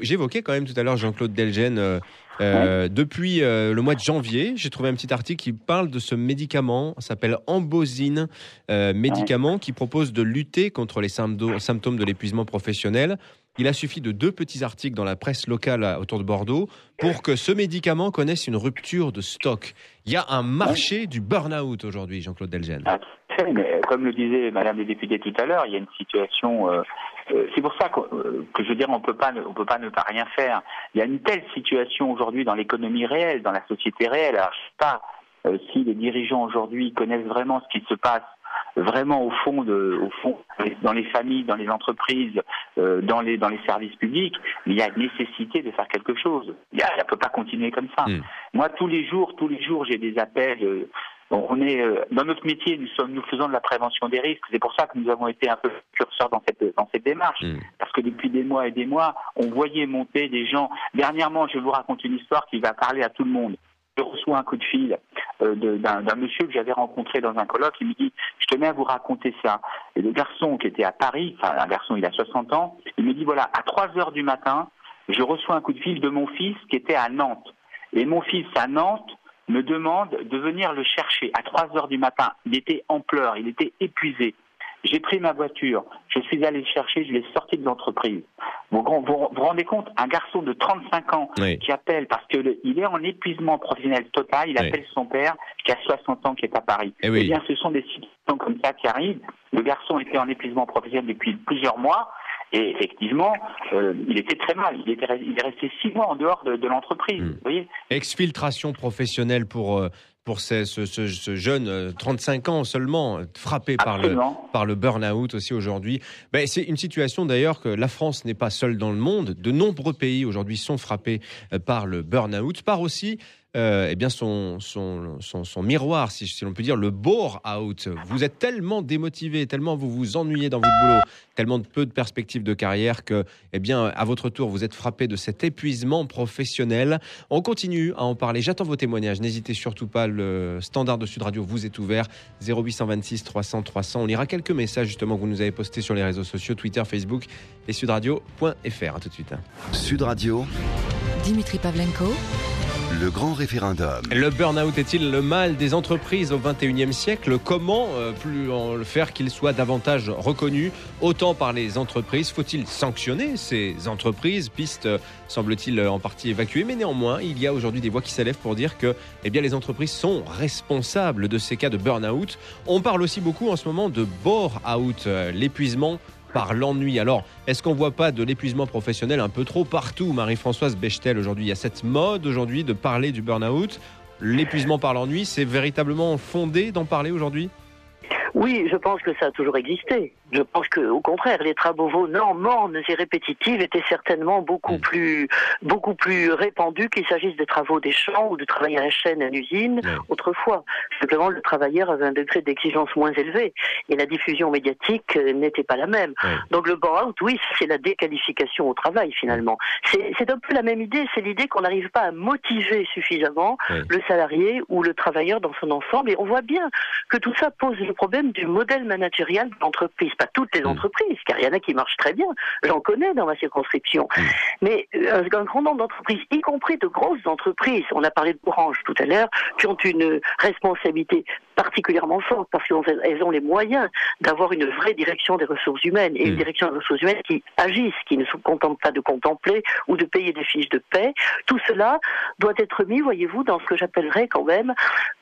I: j'évoquais quand même tout à l'heure Jean-Claude Delgen. Depuis le mois de janvier, j'ai trouvé un petit article qui parle de ce médicament, s'appelle Ambosine, médicament qui propose de lutter contre les symptômes de l'épuisement professionnel. Il a suffi de deux petits articles dans la presse locale autour de Bordeaux pour que ce médicament connaisse une rupture de stock. Il y a un marché du burn-out aujourd'hui, Jean-Claude Delgen.
J: Ah, comme le disait Madame la députée tout à l'heure, il y a une situation. Euh, euh, c'est pour ça que, euh, je veux dire, on peut pas, on peut pas ne pas rien faire. Il y a une telle situation aujourd'hui dans l'économie réelle, dans la société réelle. Alors, je sais pas si les dirigeants aujourd'hui connaissent vraiment ce qui se passe vraiment au fond, de, au fond, dans les familles, dans les entreprises, euh, dans les dans les services publics, il y a nécessité de faire quelque chose. Il ne peut pas continuer comme ça. Hmm. Moi, tous les jours, tous les jours, j'ai des appels. Euh, on est euh, dans notre métier, nous sommes, nous faisons de la prévention des risques. C'est pour ça que nous avons été un peu curseurs dans cette dans cette démarche, hmm. parce que depuis des mois et des mois, on voyait monter des gens. Dernièrement, je vous raconte une histoire qui va parler à tout le monde je reçois un coup de fil euh, d'un monsieur que j'avais rencontré dans un colloque, il me dit je tenais à vous raconter ça. Et le garçon qui était à Paris, enfin un garçon il a 60 ans, il me dit voilà, à 3 heures du matin, je reçois un coup de fil de mon fils qui était à Nantes. Et mon fils à Nantes me demande de venir le chercher à 3 heures du matin. Il était en pleurs, il était épuisé. J'ai pris ma voiture, je suis allé le chercher, je l'ai sorti de l'entreprise. Vous, vous vous rendez compte, un garçon de 35 ans qui appelle parce qu'il est en épuisement professionnel total, il appelle son père qui a 60 ans qui est à Paris.
I: Eh, eh
J: bien, ce sont des situations comme ça qui arrivent. Le garçon était en épuisement professionnel depuis plusieurs mois. Et effectivement, euh, il était très mal. Il, était, il est resté six mois en dehors de, de l'entreprise. Voyez
I: Exfiltration professionnelle pour euh, pour ce, ce, ce, jeune 35 euh, ans seulement frappé par le par le burn-out aussi aujourd'hui. Ben, c'est une situation d'ailleurs que la France n'est pas seule dans le monde. De nombreux pays aujourd'hui sont frappés par le burn-out, par aussi euh, eh bien son, son, son, miroir, si, si l'on peut dire, le bore-out. Vous êtes tellement démotivé, tellement vous vous ennuyez dans votre boulot, tellement de peu de perspectives de carrière que, eh bien, à votre tour, vous êtes frappé de cet épuisement professionnel. On continue à en parler. J'attends vos témoignages. N'hésitez surtout pas. Le standard de Sud Radio vous est ouvert. 0826 300 300. On lira quelques messages justement que vous nous avez postés sur les réseaux sociaux, Twitter, Facebook et sudradio.fr. À tout de suite.
F: Sud Radio.
G: Dimitri Pavlenko
F: le grand référendum.
I: Le burn-out est-il le mal des entreprises au XXIe siècle? Comment euh, plus en faire qu'il soit davantage reconnu? Autant par les entreprises Faut-il sanctionner ces entreprises? Piste euh, semble-t-il en partie évacuée, mais néanmoins, il y a aujourd'hui des voix qui s'élèvent pour dire que eh bien, les entreprises sont responsables de ces cas de burn-out. On parle aussi beaucoup en ce moment de bore-out, euh, l'épuisement par l'ennui. Alors, est-ce qu'on voit pas de l'épuisement professionnel un peu trop partout, Marie-Françoise Bechtel, aujourd'hui Il y a cette mode aujourd'hui de parler du burn-out. L'épuisement par l'ennui, c'est véritablement fondé d'en parler aujourd'hui?
K: Oui, je pense que ça a toujours existé. Je pense que, au contraire, les travaux non mornes et répétitifs étaient certainement beaucoup
I: Mm.
K: plus, beaucoup plus répandus qu'il s'agisse des travaux des champs ou de travail à la chaîne, à l'usine.
I: Ouais.
K: Autrefois, simplement, le travailleur avait un degré d'exigence moins élevé et la diffusion médiatique euh, n'était pas la même. Donc le burn-out, oui, c'est la déqualification au travail finalement. C'est c'est un peu la même idée, c'est l'idée qu'on n'arrive pas à motiver suffisamment le salarié ou le travailleur dans son ensemble. Et on voit bien que tout ça pose le problème du modèle managérial de l'entreprise. Pas toutes les
I: Mm.
K: entreprises, car il y en a qui marchent très bien. J'en connais dans ma circonscription.
I: Mm.
K: Mais euh, un grand nombre d'entreprises, y compris de grosses entreprises, on a parlé de Orange tout à l'heure, qui ont une responsabilité particulièrement forte parce qu'elles ont les moyens d'avoir une vraie direction des ressources humaines et une
I: Mm.
K: direction des ressources humaines qui agissent, qui ne se contentent pas de contempler ou de payer des fiches de paix. Tout cela doit être mis, voyez-vous, dans ce que j'appellerais quand même,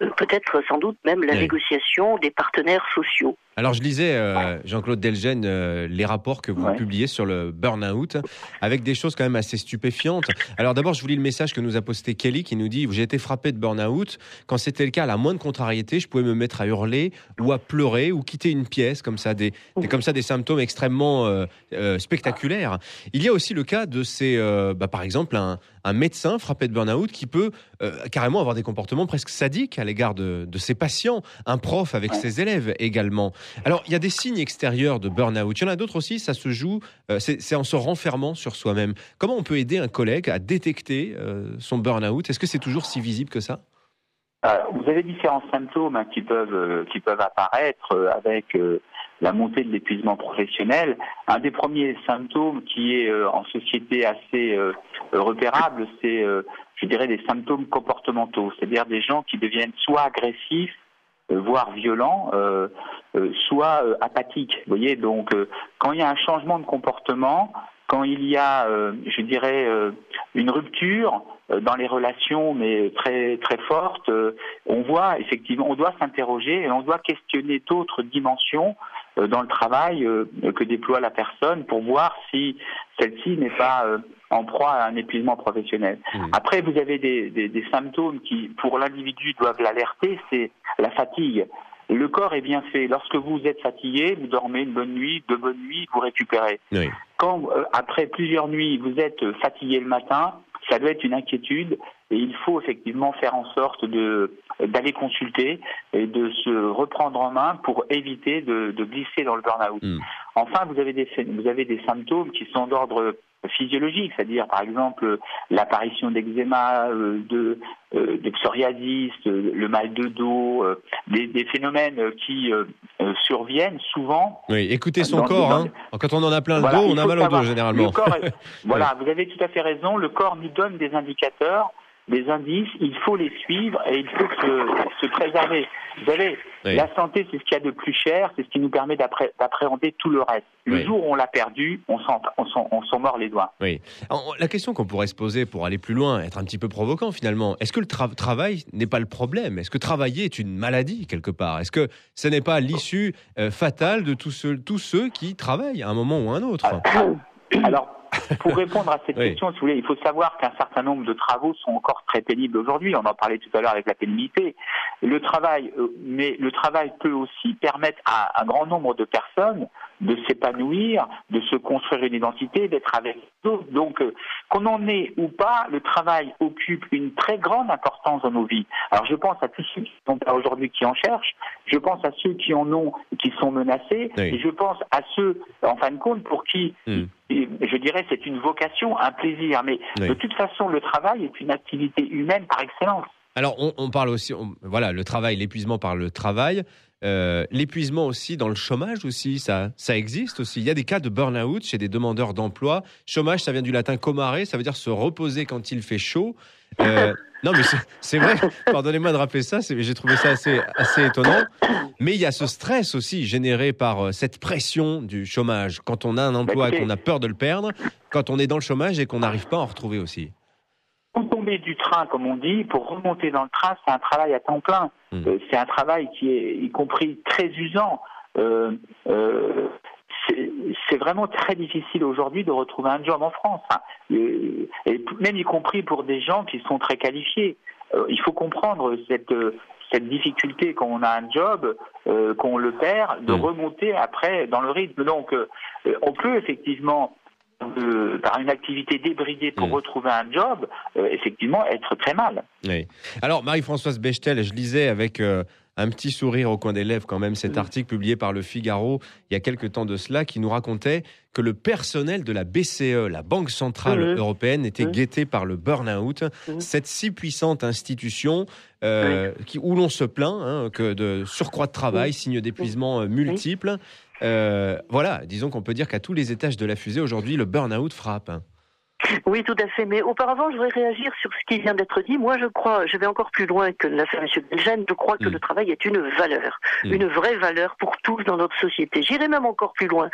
K: euh, peut-être sans doute même la
I: Oui.
K: négociation des partenaires sociaux.
I: Alors je lisais, euh, Jean-Claude Delgen, euh, les rapports que vous
J: Ouais.
I: publiez sur le burn-out, avec des choses quand même assez stupéfiantes. Alors d'abord, je vous lis le message que nous a posté Kelly, qui nous dit « J'ai été frappé de burn-out. Quand c'était le cas, à la moindre contrariété, je pouvais me mettre à hurler ou à pleurer ou quitter une pièce, comme ça, des, des- comme ça, des symptômes extrêmement euh, euh, spectaculaires. Il y a aussi le cas de ces, euh, bah, par exemple, un, un médecin frappé de burn-out qui peut carrément avoir des comportements presque sadiques à l'égard de, de ses patients, un prof avec ses élèves également. Alors, il y a des signes extérieurs de burn-out. Il y en a d'autres aussi, ça se joue, c'est en se renfermant sur soi-même. Comment on peut aider un collègue à détecter son burn-out? Est-ce que c'est toujours si visible que ça?
J: Vous avez différents symptômes hein, qui peuvent euh, qui peuvent apparaître euh, avec euh, la montée de l'épuisement professionnel. Un des premiers symptômes qui est euh, en société assez euh, repérable, c'est euh, je dirais des symptômes comportementaux, c'est-à-dire des gens qui deviennent soit agressifs, euh, voire violents, euh, euh, soit euh, apathiques. Vous voyez, donc euh, quand il y a un changement de comportement, quand il y a, euh, je dirais, euh, une rupture euh, dans les relations, mais très très forte, euh, on voit effectivement, on doit s'interroger et on doit questionner d'autres dimensions euh, dans le travail euh, que déploie la personne pour voir si celle-ci n'est pas euh, en proie à un épuisement professionnel.
I: Mmh.
J: Après, vous avez des, des, des symptômes qui, pour l'individu, doivent l'alerter, c'est la fatigue. Le corps est bien fait. Lorsque vous êtes fatigué, vous dormez une bonne nuit, deux bonnes nuits, vous récupérez.
I: Oui.
J: Quand, euh, après plusieurs nuits, vous êtes euh, fatigué le matin, ça doit être une inquiétude et il faut effectivement faire en sorte de d'aller consulter et de se reprendre en main pour éviter de, de glisser dans le burn-out.
I: Mm.
J: Enfin, vous avez des vous avez des symptômes qui sont d'ordre physiologique, c'est-à-dire par exemple l'apparition d'eczéma, euh, de, euh, de psoriasis, euh, le mal de dos, des, des phénomènes qui euh, surviennent souvent
I: Oui, écoutez son corps. hein. Quand on en a plein le
J: voilà,
I: dos, on a mal au dos généralement.
J: Le corps est- voilà, vous avez tout à fait raison. Le corps nous donne des indicateurs, des indices. Il faut les suivre et il faut se, se préserver. Vous savez,
I: Oui.
J: la santé, c'est ce qu'il y a de plus cher. C'est ce qui nous permet d'appréhender tout le reste. Le
I: Oui.
J: jour où on l'a perdu, on s'en on on mord les doigts.
I: Oui. Alors, la question qu'on pourrait se poser pour aller plus loin, être un petit peu provoquant finalement, est-ce que le tra- travail n'est pas le problème? Est-ce que travailler est une maladie quelque part? Est-ce que ce n'est pas l'issue euh, fatale de tous ceux, tous ceux qui travaillent à un moment ou à un autre?
J: Alors, pour répondre à cette
I: Oui.
J: question, si vous voulez, il faut savoir qu'un certain nombre de travaux sont encore très pénibles aujourd'hui. On en parlait tout à l'heure avec la pénibilité. Le travail, euh, mais le travail peut aussi permettre à un grand nombre de personnes de s'épanouir, de se construire une identité, d'être avec d'autres. Donc, euh, qu'on en ait ou pas, le travail occupe une très grande importance dans nos vies. Alors, je pense à tous ceux qui sont aujourd'hui qui en cherchent. Je pense à ceux qui en ont, qui sont menacés.
I: Oui.
J: Et je pense à ceux, en fin de compte, pour qui
I: Hmm.
J: et je dirais c'est une vocation, un plaisir. Mais
I: Oui.
J: de toute façon, le travail est une activité humaine par excellence.
I: Alors, on, on parle aussi, on- voilà, le travail, l'épuisement par le travail, euh, l'épuisement aussi dans le chômage aussi, ça, ça existe aussi. Il y a des cas de burn-out chez des demandeurs d'emploi. Chômage, ça vient du latin comare, ça veut dire se reposer quand il fait chaud. Euh, non, mais c'est- vrai. Pardonnez-moi de rappeler ça. J'ai trouvé ça assez, assez étonnant. Mais il y a ce stress aussi généré par euh, cette pression du chômage. Quand on a un emploi et
J: écoutez-
I: qu'on a peur de le perdre, quand on est dans le chômage et qu'on n'arrive pas à en retrouver aussi.
J: Pour tomber du train, comme on dit, pour remonter dans le train, c'est un travail à temps plein.
I: Hmm.
J: Euh, c'est un travail qui est, y compris, très usant. Euh, euh, c'est- vraiment très difficile aujourd'hui de retrouver un job en France. Hein. Euh, et même y compris pour des gens qui sont très qualifiés. Euh, il faut comprendre cette, cette difficulté quand on a un job, euh, qu'on le perd, de
I: Mm.
J: remonter après dans le rythme. Donc, on peut effectivement, euh, par une activité débridée pour
I: Mm.
J: retrouver un job, euh, effectivement être très mal.
I: Oui. Alors, Marie-Françoise Bechtel, je lisais avec euh, un petit sourire au coin des lèvres quand même cet article publié par le Figaro il y a quelques temps de cela qui nous racontait que le personnel de la BCE, la Banque Centrale
K: Mhm.
I: Européenne, était guetté par le burn-out, cette si puissante institution euh, qui, où l'on se plaint hein, que de surcroît de travail, signes d'épuisement multiples. Euh, voilà, disons qu'on peut dire qu'à tous les étages de la fusée, aujourd'hui, le burn-out frappe. Hein.
K: Oui, tout à fait. Mais auparavant, je voudrais réagir sur ce qui vient d'être dit. Moi, je crois, je vais encore plus loin que l'a fait M. Belgen. Je crois que
I: Mm.
K: le travail est une valeur,
I: Mm.
K: une vraie valeur pour tous dans notre société. J'irai même encore plus loin.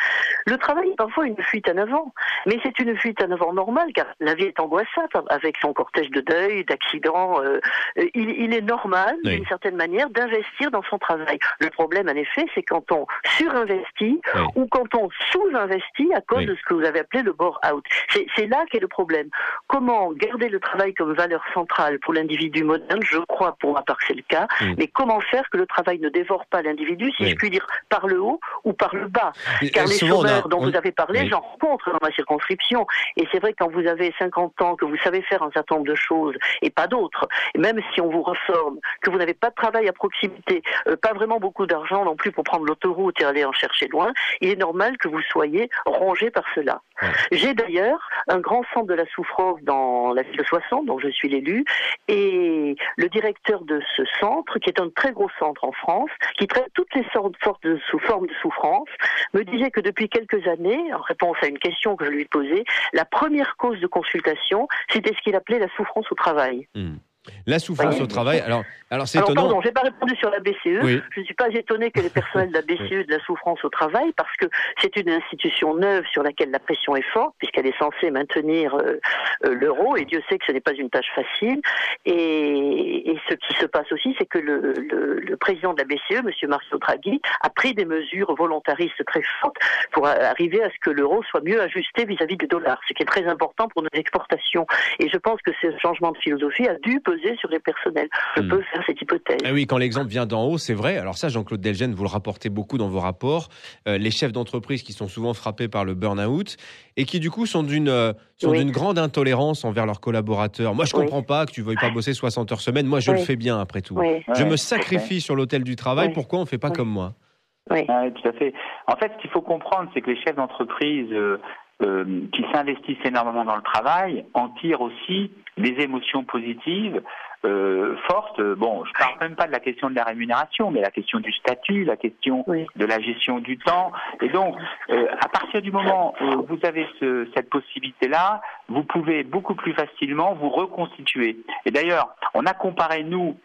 K: Le travail est parfois une fuite en avant, mais c'est une fuite en avant normale, car la vie est angoissante avec son cortège de deuil, d'accidents. euh, euh, il, il est normal,
I: Oui.
K: d'une certaine manière, d'investir dans son travail. Le problème, en effet, c'est quand on surinvestit
I: Oui.
K: ou quand on sous-investit à cause
I: Oui.
K: de ce que vous avez appelé le bore-out. C'est c'est là le problème. Comment garder le travail comme valeur centrale pour l'individu moderne? Je crois pour ma part que c'est le cas.
I: Mm.
K: Mais comment faire que le travail ne dévore pas l'individu, si
I: Oui.
K: je puis dire, par le haut ou par le bas? Car les
I: a-
K: chômeurs dont
I: on-
K: vous avez parlé,
I: Oui.
K: j'en rencontre dans ma circonscription. Et c'est vrai que quand vous avez 50 ans, que vous savez faire un certain nombre de choses et pas d'autres, même si on vous reforme, que vous n'avez pas de travail à proximité, euh, pas vraiment beaucoup d'argent non plus pour prendre l'autoroute et aller en chercher loin, il est normal que vous soyez rongé par cela.
I: Ouais.
K: J'ai d'ailleurs un grand centre de la souffrance dans la ville de Soissons, dont je suis l'élu, et le directeur de ce centre, qui est un très gros centre en France, qui traite toutes les sortes de sous formes de souffrance, me disait que depuis quelques années, en réponse à une question que je lui posais, la première cause de consultation, c'était ce qu'il appelait la souffrance au travail.
I: Hmm. La souffrance au travail. Alors, alors c'est étonnant.
K: pardon, j'ai pas répondu sur la BCE.
I: Oui.
K: Je ne suis pas étonné que les personnels de la BCE ait de la souffrance au travail parce que c'est une institution neuve sur laquelle la pression est forte puisqu'elle est censée maintenir euh, euh, l'euro et Dieu sait que ce n'est pas une tâche facile. Et, et ce qui se passe aussi, c'est que le, le- le président de la BCE, Monsieur Mario Draghi, a pris des mesures volontaristes très fortes pour arriver à ce que l'euro soit mieux ajusté vis-à-vis du dollar, ce qui est très important pour nos exportations. Et je pense que ce changement de philosophie a dû peser sur les personnels. Je
I: Hmm.
K: peux faire cette hypothèse.
I: Ah oui, quand l'exemple vient d'en haut, c'est vrai. Alors ça, Jean-Claude Delgen, vous le rapportez beaucoup dans vos rapports. Euh, les chefs d'entreprise qui sont souvent frappés par le burn-out et qui du coup sont d'une euh, sont
K: Oui.
I: d'une grande intolérance envers leurs collaborateurs. Moi, je
K: Oui.
I: comprends pas que tu veuilles pas bosser 60 heures semaine. Moi, je
K: Oui.
I: le fais bien après tout.
K: Oui.
I: Je me sacrifie sur l'autel du travail.
K: Oui.
I: Pourquoi on fait pas
K: Oui.
I: comme moi?
K: Oui.
J: Ouais, tout à fait. En fait, ce qu'il faut comprendre, c'est que les chefs d'entreprise euh, euh, qui s'investissent énormément dans le travail en tirent aussi des émotions positives euh, fortes. Bon, je parle même pas de la question de la rémunération, mais la question du statut, la question
K: Oui.
J: de la gestion du temps. Et donc, euh, à partir du moment où vous avez ce- cette possibilité-là, vous pouvez beaucoup plus facilement vous reconstituer. Et d'ailleurs, on a comparé, nous,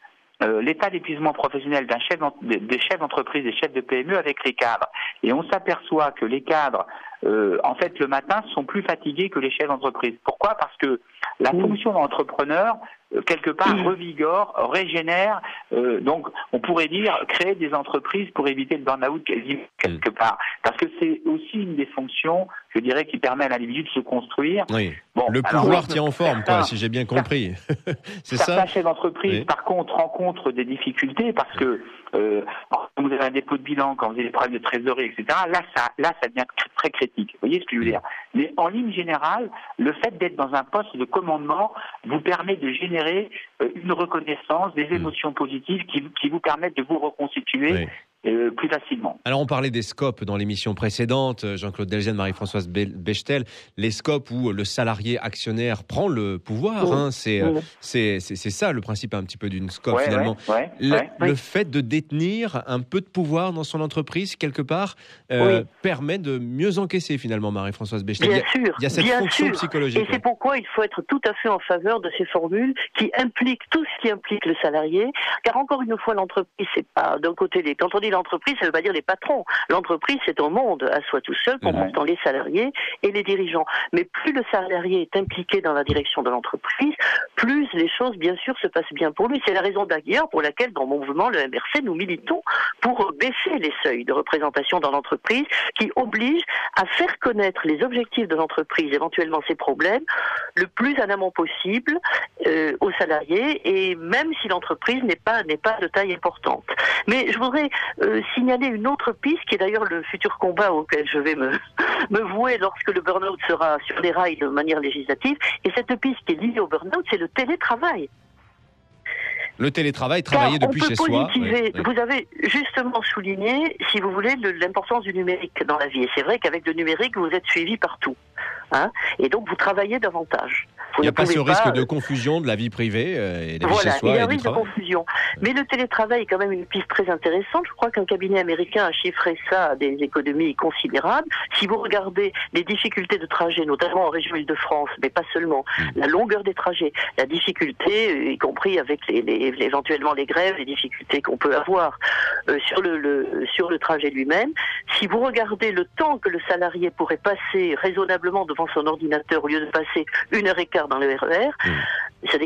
J: euh, l'état d'épuisement professionnel d'un chef des chefs d'entreprise, des chefs de PME avec les cadres. Et on s'aperçoit que les cadres, euh, en fait, le matin, sont plus fatigués que les chefs d'entreprise. Pourquoi? Parce que la fonction d'entrepreneur, quelque part,
K: Mmh.
J: revigore, régénère. euh, donc, on pourrait dire créer des entreprises pour éviter le burn-out quasi- quelque part. Parce que c'est aussi une des fonctions, je dirais, qui permet à l'individu de se construire.
I: Oui.
J: Bon,
I: Le
J: alors,
I: pouvoir tient en forme, quoi,
J: certains-
I: si j'ai bien compris. c'est
J: Certains
I: ça
J: chefs d'entreprise,
I: Oui.
J: par contre, rencontrent des difficultés parce que euh, quand vous avez un dépôt de bilan, quand vous avez des problèmes de trésorerie, etc., là, ça, là, ça devient tr- très critique. Vous voyez ce que je veux dire? Mais en ligne générale, le fait d'être dans un poste de commandement vous permet de générer euh, une reconnaissance, des émotions positives qui, qui vous permettent de vous reconstituer
I: Oui.
J: Euh, plus facilement.
I: Alors, on parlait des scopes dans l'émission précédente, euh, Jean-Claude Delgen, Marie-Françoise Be- Bechtel, les scopes où le salarié actionnaire prend le pouvoir.
K: Oui.
I: hein, c'est, euh,
K: Oui.
I: c'est, c'est, c'est ça le principe un petit peu d'une scope
J: Ouais,
I: finalement.
J: ouais, ouais,
I: Le, fait de détenir un peu de pouvoir dans son entreprise, quelque part, euh,
K: Oui.
I: permet de mieux encaisser finalement, Marie-Françoise Bechtel.
K: Bien
I: il, y a,
K: sûr,
I: il y a cette
K: bien
I: fonction
K: sûr.
I: psychologique.
K: Et c'est pourquoi il faut être tout à fait en faveur de ces formules qui impliquent tout ce qui implique le salarié. Car encore une fois, l'entreprise, c'est pas d'un côté les. Quand on dit l'entreprise, ça ne veut pas dire les patrons. L'entreprise, c'est un monde à soi tout seul, comportant les salariés et les dirigeants. Mais plus le salarié est impliqué dans la direction de l'entreprise, plus les choses, bien sûr, se passent bien pour lui. C'est la raison d'ailleurs pour laquelle, dans mon mouvement, le MRC, nous militons pour baisser les seuils de représentation dans l'entreprise, qui obligent à faire connaître les objectifs de l'entreprise, éventuellement ses problèmes, le plus en amont possible euh, aux salariés, et même si l'entreprise n'est pas n'est pas de taille importante. Mais je voudrais euh, signaler une autre piste, qui est d'ailleurs le futur combat auquel je vais me, me vouer lorsque le burn-out sera sur les rails de manière législative. Et cette piste qui est liée au burn-out, c'est le télétravail.
I: Le télétravail, travailler
K: Car on
I: depuis
K: peut
I: chez soi.
K: positiver-
I: Oui, oui.
K: Vous avez justement souligné, si vous voulez, le- l'importance du numérique dans la vie. Et c'est vrai qu'avec le numérique, vous êtes suivi partout. Hein et donc, vous travaillez davantage. Vous
I: Il n'y a pas ce risque
K: pas,
I: de
K: euh,
I: confusion de la vie privée euh, et de la vie
K: voilà,
I: chez soi
K: il y a un risque de confusion. Mais le télétravail est quand même une piste très intéressante. Je crois qu'un cabinet américain a chiffré ça à des économies considérables. Si vous regardez les difficultés de trajet, notamment en région Île-de-France, mais pas seulement,
I: Mm.
K: la longueur des trajets, la difficulté, euh, y compris avec les, les- éventuellement les grèves, les difficultés qu'on peut avoir euh, sur le, le- sur le trajet lui-même. Si vous regardez le temps que le salarié pourrait passer raisonnablement devant son ordinateur au lieu de passer une heure et quart dans le RER,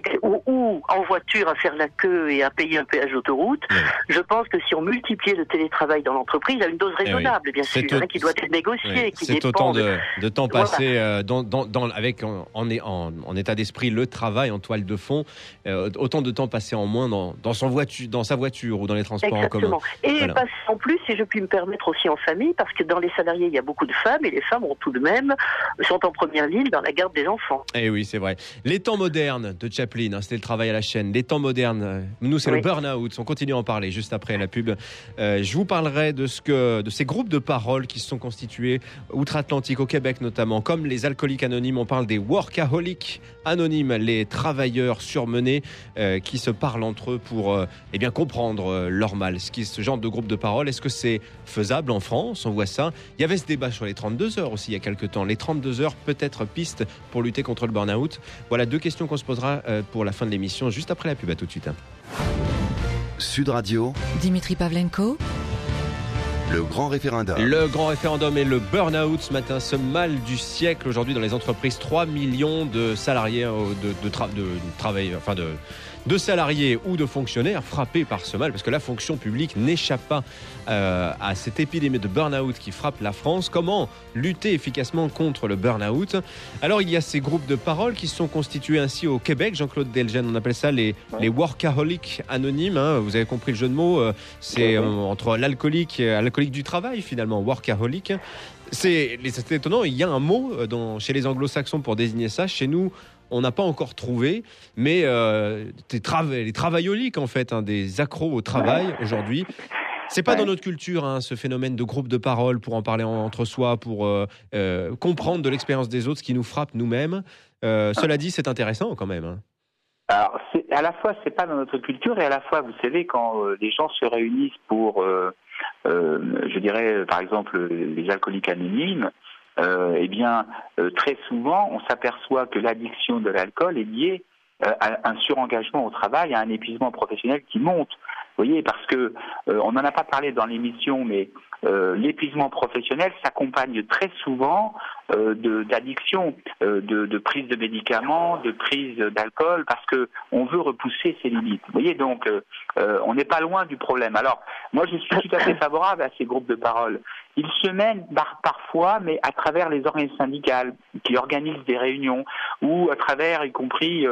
K: que- ou, ou en voiture à faire la queue et à payer un péage d'autoroute, je pense que si on multipliait le télétravail dans l'entreprise à une dose
I: Eh oui.
K: raisonnable, bien
I: C'est
K: sûr, hein, qui doit être négociée,
I: Oui, C'est
K: dépend
I: autant
K: de-
I: temps
K: Voilà.
I: passé euh, dans, dans- dans- avec en, en, en- en état d'esprit le travail en toile de fond, euh, autant de temps passé en moins dans, dans, son voiture, dans sa voiture ou dans les transports en commun.
K: Et
I: Voilà.
K: passer en plus, si je puis me permettre aussi en famille, parce que dans les salariés, il y a beaucoup de femmes, et les femmes ont tout de même, sont en première ligne dans la garde des enfants.
I: Eh oui, c'est vrai. Les temps modernes de Chaplin, hein, c'était le travail à la chaîne. Les temps modernes, euh, nous, c'est le burn-out. On continue à en parler juste après la pub. Euh, je vous parlerai de, ce que, de ces groupes de parole qui se sont constitués outre-Atlantique, au Québec notamment, comme les alcooliques anonymes. On parle des workaholics anonymes, les travailleurs surmenés euh, qui se parlent entre eux pour euh, eh bien, comprendre leur mal. Ce, qui, ce genre de groupe de parole, est-ce que c'est faisable en France? On voit ça. Il y avait ce débat sur les 32 heures aussi il y a quelques temps. Les 32 heures peut-être piste pour lutter contre le burn-out. Voilà deux questions qu'on se posera euh, pour la fin de l'émission, juste après la pub. À tout de suite.
F: Sud Radio,
G: Dimitri Pavlenko,
F: le grand référendum.
I: Le grand référendum et le burn-out ce matin, ce mal du siècle aujourd'hui dans les entreprises. 3 millions de salariés, euh, de, de, tra- de- de travail, enfin de, de salariés ou de fonctionnaires frappés par ce mal, parce que la fonction publique n'échappe pas euh, à cette épidémie de burn-out qui frappe la France. Comment lutter efficacement contre le burn-out? Alors il y a ces groupes de parole qui se sont constitués ainsi au Québec. Jean-Claude Delgen, on appelle ça les, les workaholics anonymes. hein. Vous avez compris le jeu de mots. euh, C'est euh, entre l'alcoolique, euh, l'alcoolique du travail finalement, workaholic. C'est étonnant. Il y a un mot dans, chez les anglo-saxons pour désigner ça. Chez nous, on n'a pas encore trouvé, mais euh, trava- les travailloliques en fait, hein, des accros au travail aujourd'hui. C'est pas dans notre culture hein, ce phénomène de groupe de parole pour en parler en- entre soi, pour euh, euh, comprendre de l'expérience des autres ce qui nous frappe nous-mêmes. Euh, cela dit, c'est intéressant quand même. hein.
J: Alors, à la fois, c'est pas dans notre culture, et à la fois, vous savez, quand les gens se réunissent pour, je dirais, par exemple, les alcooliques anonymes, euh, eh bien, euh, très souvent, on s'aperçoit que l'addiction de l'alcool est liée euh, à un surengagement au travail, à un épuisement professionnel qui monte. Vous voyez, parce que on n'en a pas parlé dans l'émission, mais euh, l'épuisement professionnel s'accompagne très souvent euh, de- d'addiction, euh, de, de prise de médicaments, de prise d'alcool, parce que on veut repousser ses limites. Vous voyez, donc euh, euh, on n'est pas loin du problème. Alors, moi, je suis tout à fait favorable à ces groupes de parole. Ils se mènent par- parfois, mais à travers les organismes syndicales qui organisent des réunions, ou à travers, y compris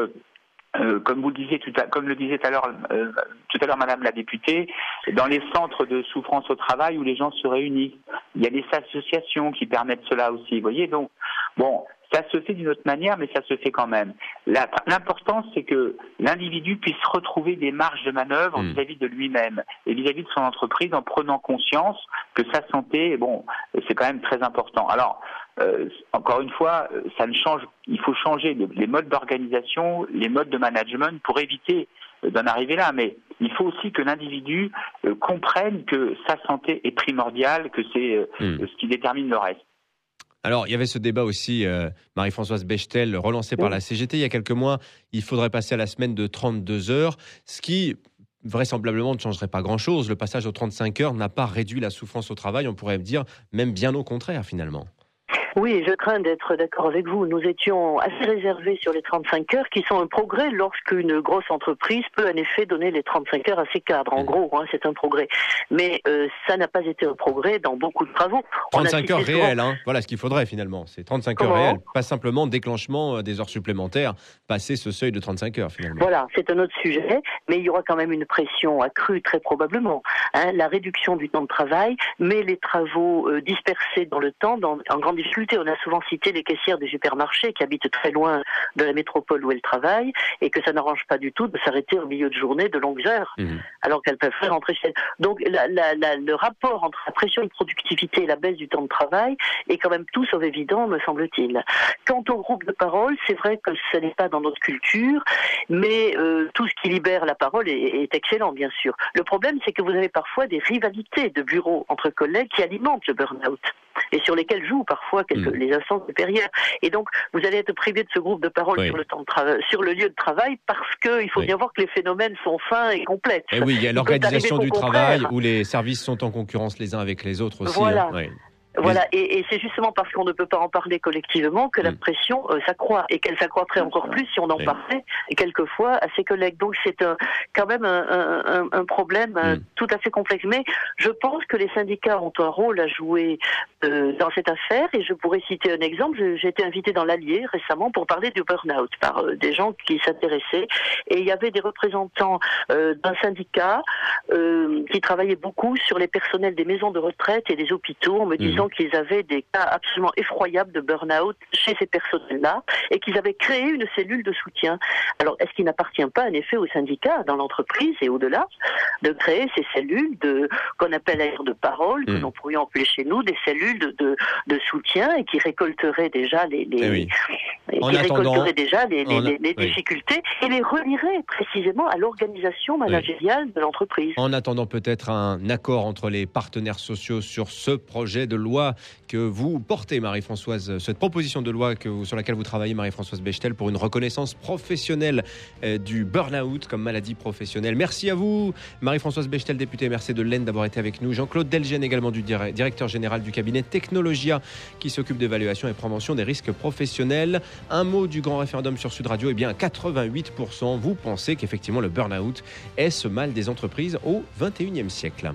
J: euh, comme vous le disiez tout à, comme le disait tout à l'heure euh, tout à l'heure Madame la députée, dans les centres de souffrance au travail où les gens se réunissent, il y a des associations qui permettent cela aussi. Vous voyez donc bon, ça se fait d'une autre manière, mais ça se fait quand même. L'important, c'est que l'individu puisse retrouver des marges de manœuvre
I: Mm.
J: vis-à-vis de lui-même et vis-à-vis de son entreprise en prenant conscience que sa santé, bon, c'est quand même très important. Alors, euh, encore une fois, ça ne change. Il faut changer les, modes d'organisation, les modes de management pour éviter euh, d'en arriver là. Mais il faut aussi que l'individu euh, comprenne que sa santé est primordiale, que c'est euh,
I: Mm.
J: ce qui détermine le reste.
I: Alors, il y avait ce débat aussi, euh, Marie-Françoise Bechtel, relancé par la CGT il y a quelques mois. Il faudrait passer à la semaine de 32 heures, ce qui vraisemblablement ne changerait pas grand-chose. Le passage aux 35 heures n'a pas réduit la souffrance au travail, on pourrait dire même bien au contraire finalement.
K: Oui, je crains d'être d'accord avec vous. Nous étions assez réservés sur les 35 heures, qui sont un progrès lorsqu'une grosse entreprise peut en effet donner les 35 heures à ses cadres. En mmh. gros, hein, c'est un progrès. Mais euh, ça n'a pas été un progrès dans beaucoup de travaux.
I: 35 heures réelles, hein. voilà ce qu'il faudrait finalement. C'est 35 heures réelles, pas simplement déclenchement euh, des heures supplémentaires, passer ce seuil de 35 heures finalement.
K: Voilà, c'est un autre sujet, mais il y aura quand même une pression accrue très probablement. Hein, la réduction du temps de travail, mais les travaux euh, dispersés dans le temps, dans, en grande difficulté on a souvent cité les caissières des supermarchés qui habitent très loin de la métropole où elles travaillent et que ça n'arrange pas du tout de s'arrêter au milieu de journée de longues heures, mhm. alors qu'elles peuvent faire rentrer chez elles. Donc le rapport entre la pression de productivité et la baisse du temps de travail est quand même tout sauf évident, me semble-t-il. Quant au groupe de parole, c'est vrai que ce n'est pas dans notre culture, mais euh, tout ce qui libère la parole est, est excellent, bien sûr. Le problème, c'est que vous avez parfois des rivalités de bureaux entre collègues qui alimentent le burn-out et sur lesquels jouent parfois les instances supérieures. Et donc, vous allez être privé de ce groupe de parole sur, le temps de sur le lieu de travail parce qu'il faut bien voir que les phénomènes sont fins et complexes.
I: Et oui, il y a l'organisation du travail où les services sont en concurrence les uns avec les autres aussi.
K: Voilà. Hein. Voilà, et, et c'est justement parce qu'on ne peut pas en parler collectivement que la mm. pression euh, s'accroît et qu'elle s'accroîtrait encore plus si on en parlait quelquefois à ses collègues. Donc c'est quand même un, un, un problème euh, mm. tout à fait complexe. Mais je pense que les syndicats ont un rôle à jouer euh, dans cette affaire et je pourrais citer un exemple. J'ai été invité dans l'Allier récemment pour parler du burn-out par des gens qui s'intéressaient et il y avait des représentants d'un syndicat qui travaillaient beaucoup sur les personnels des maisons de retraite et des hôpitaux en me disant qu'ils avaient des cas absolument effroyables de burn-out chez ces personnels-là et qu'ils avaient créé une cellule de soutien. Alors, est-ce qu'il n'appartient pas, en effet, aux syndicats, dans l'entreprise et au-delà, de créer ces cellules de qu'on appelle ailleurs de parole, que hmm. nous pourrions appeler chez nous des cellules de, de, soutien et qui récolteraient déjà les, les
I: eh qui récolteraient
K: déjà les, les, difficultés et les reliraient précisément à l'organisation managériale de l'entreprise.
I: En attendant peut-être un accord entre les partenaires sociaux sur ce projet de loi que vous portez, Marie-Françoise, cette proposition de loi que, sur laquelle vous travaillez, Marie-Françoise Bechtel, pour une reconnaissance professionnelle euh, du burn-out comme maladie professionnelle. Merci à vous, Marie-Françoise Bechtel, députée merci de l'Aisne, d'avoir été avec nous. Jean-Claude Delgen, également du directeur général du cabinet Technologia, qui s'occupe d'évaluation et prévention des risques professionnels. Un mot du grand référendum sur Sud Radio, eh bien, 88%, vous pensez qu'effectivement le burn-out est ce mal des entreprises au 21e siècle.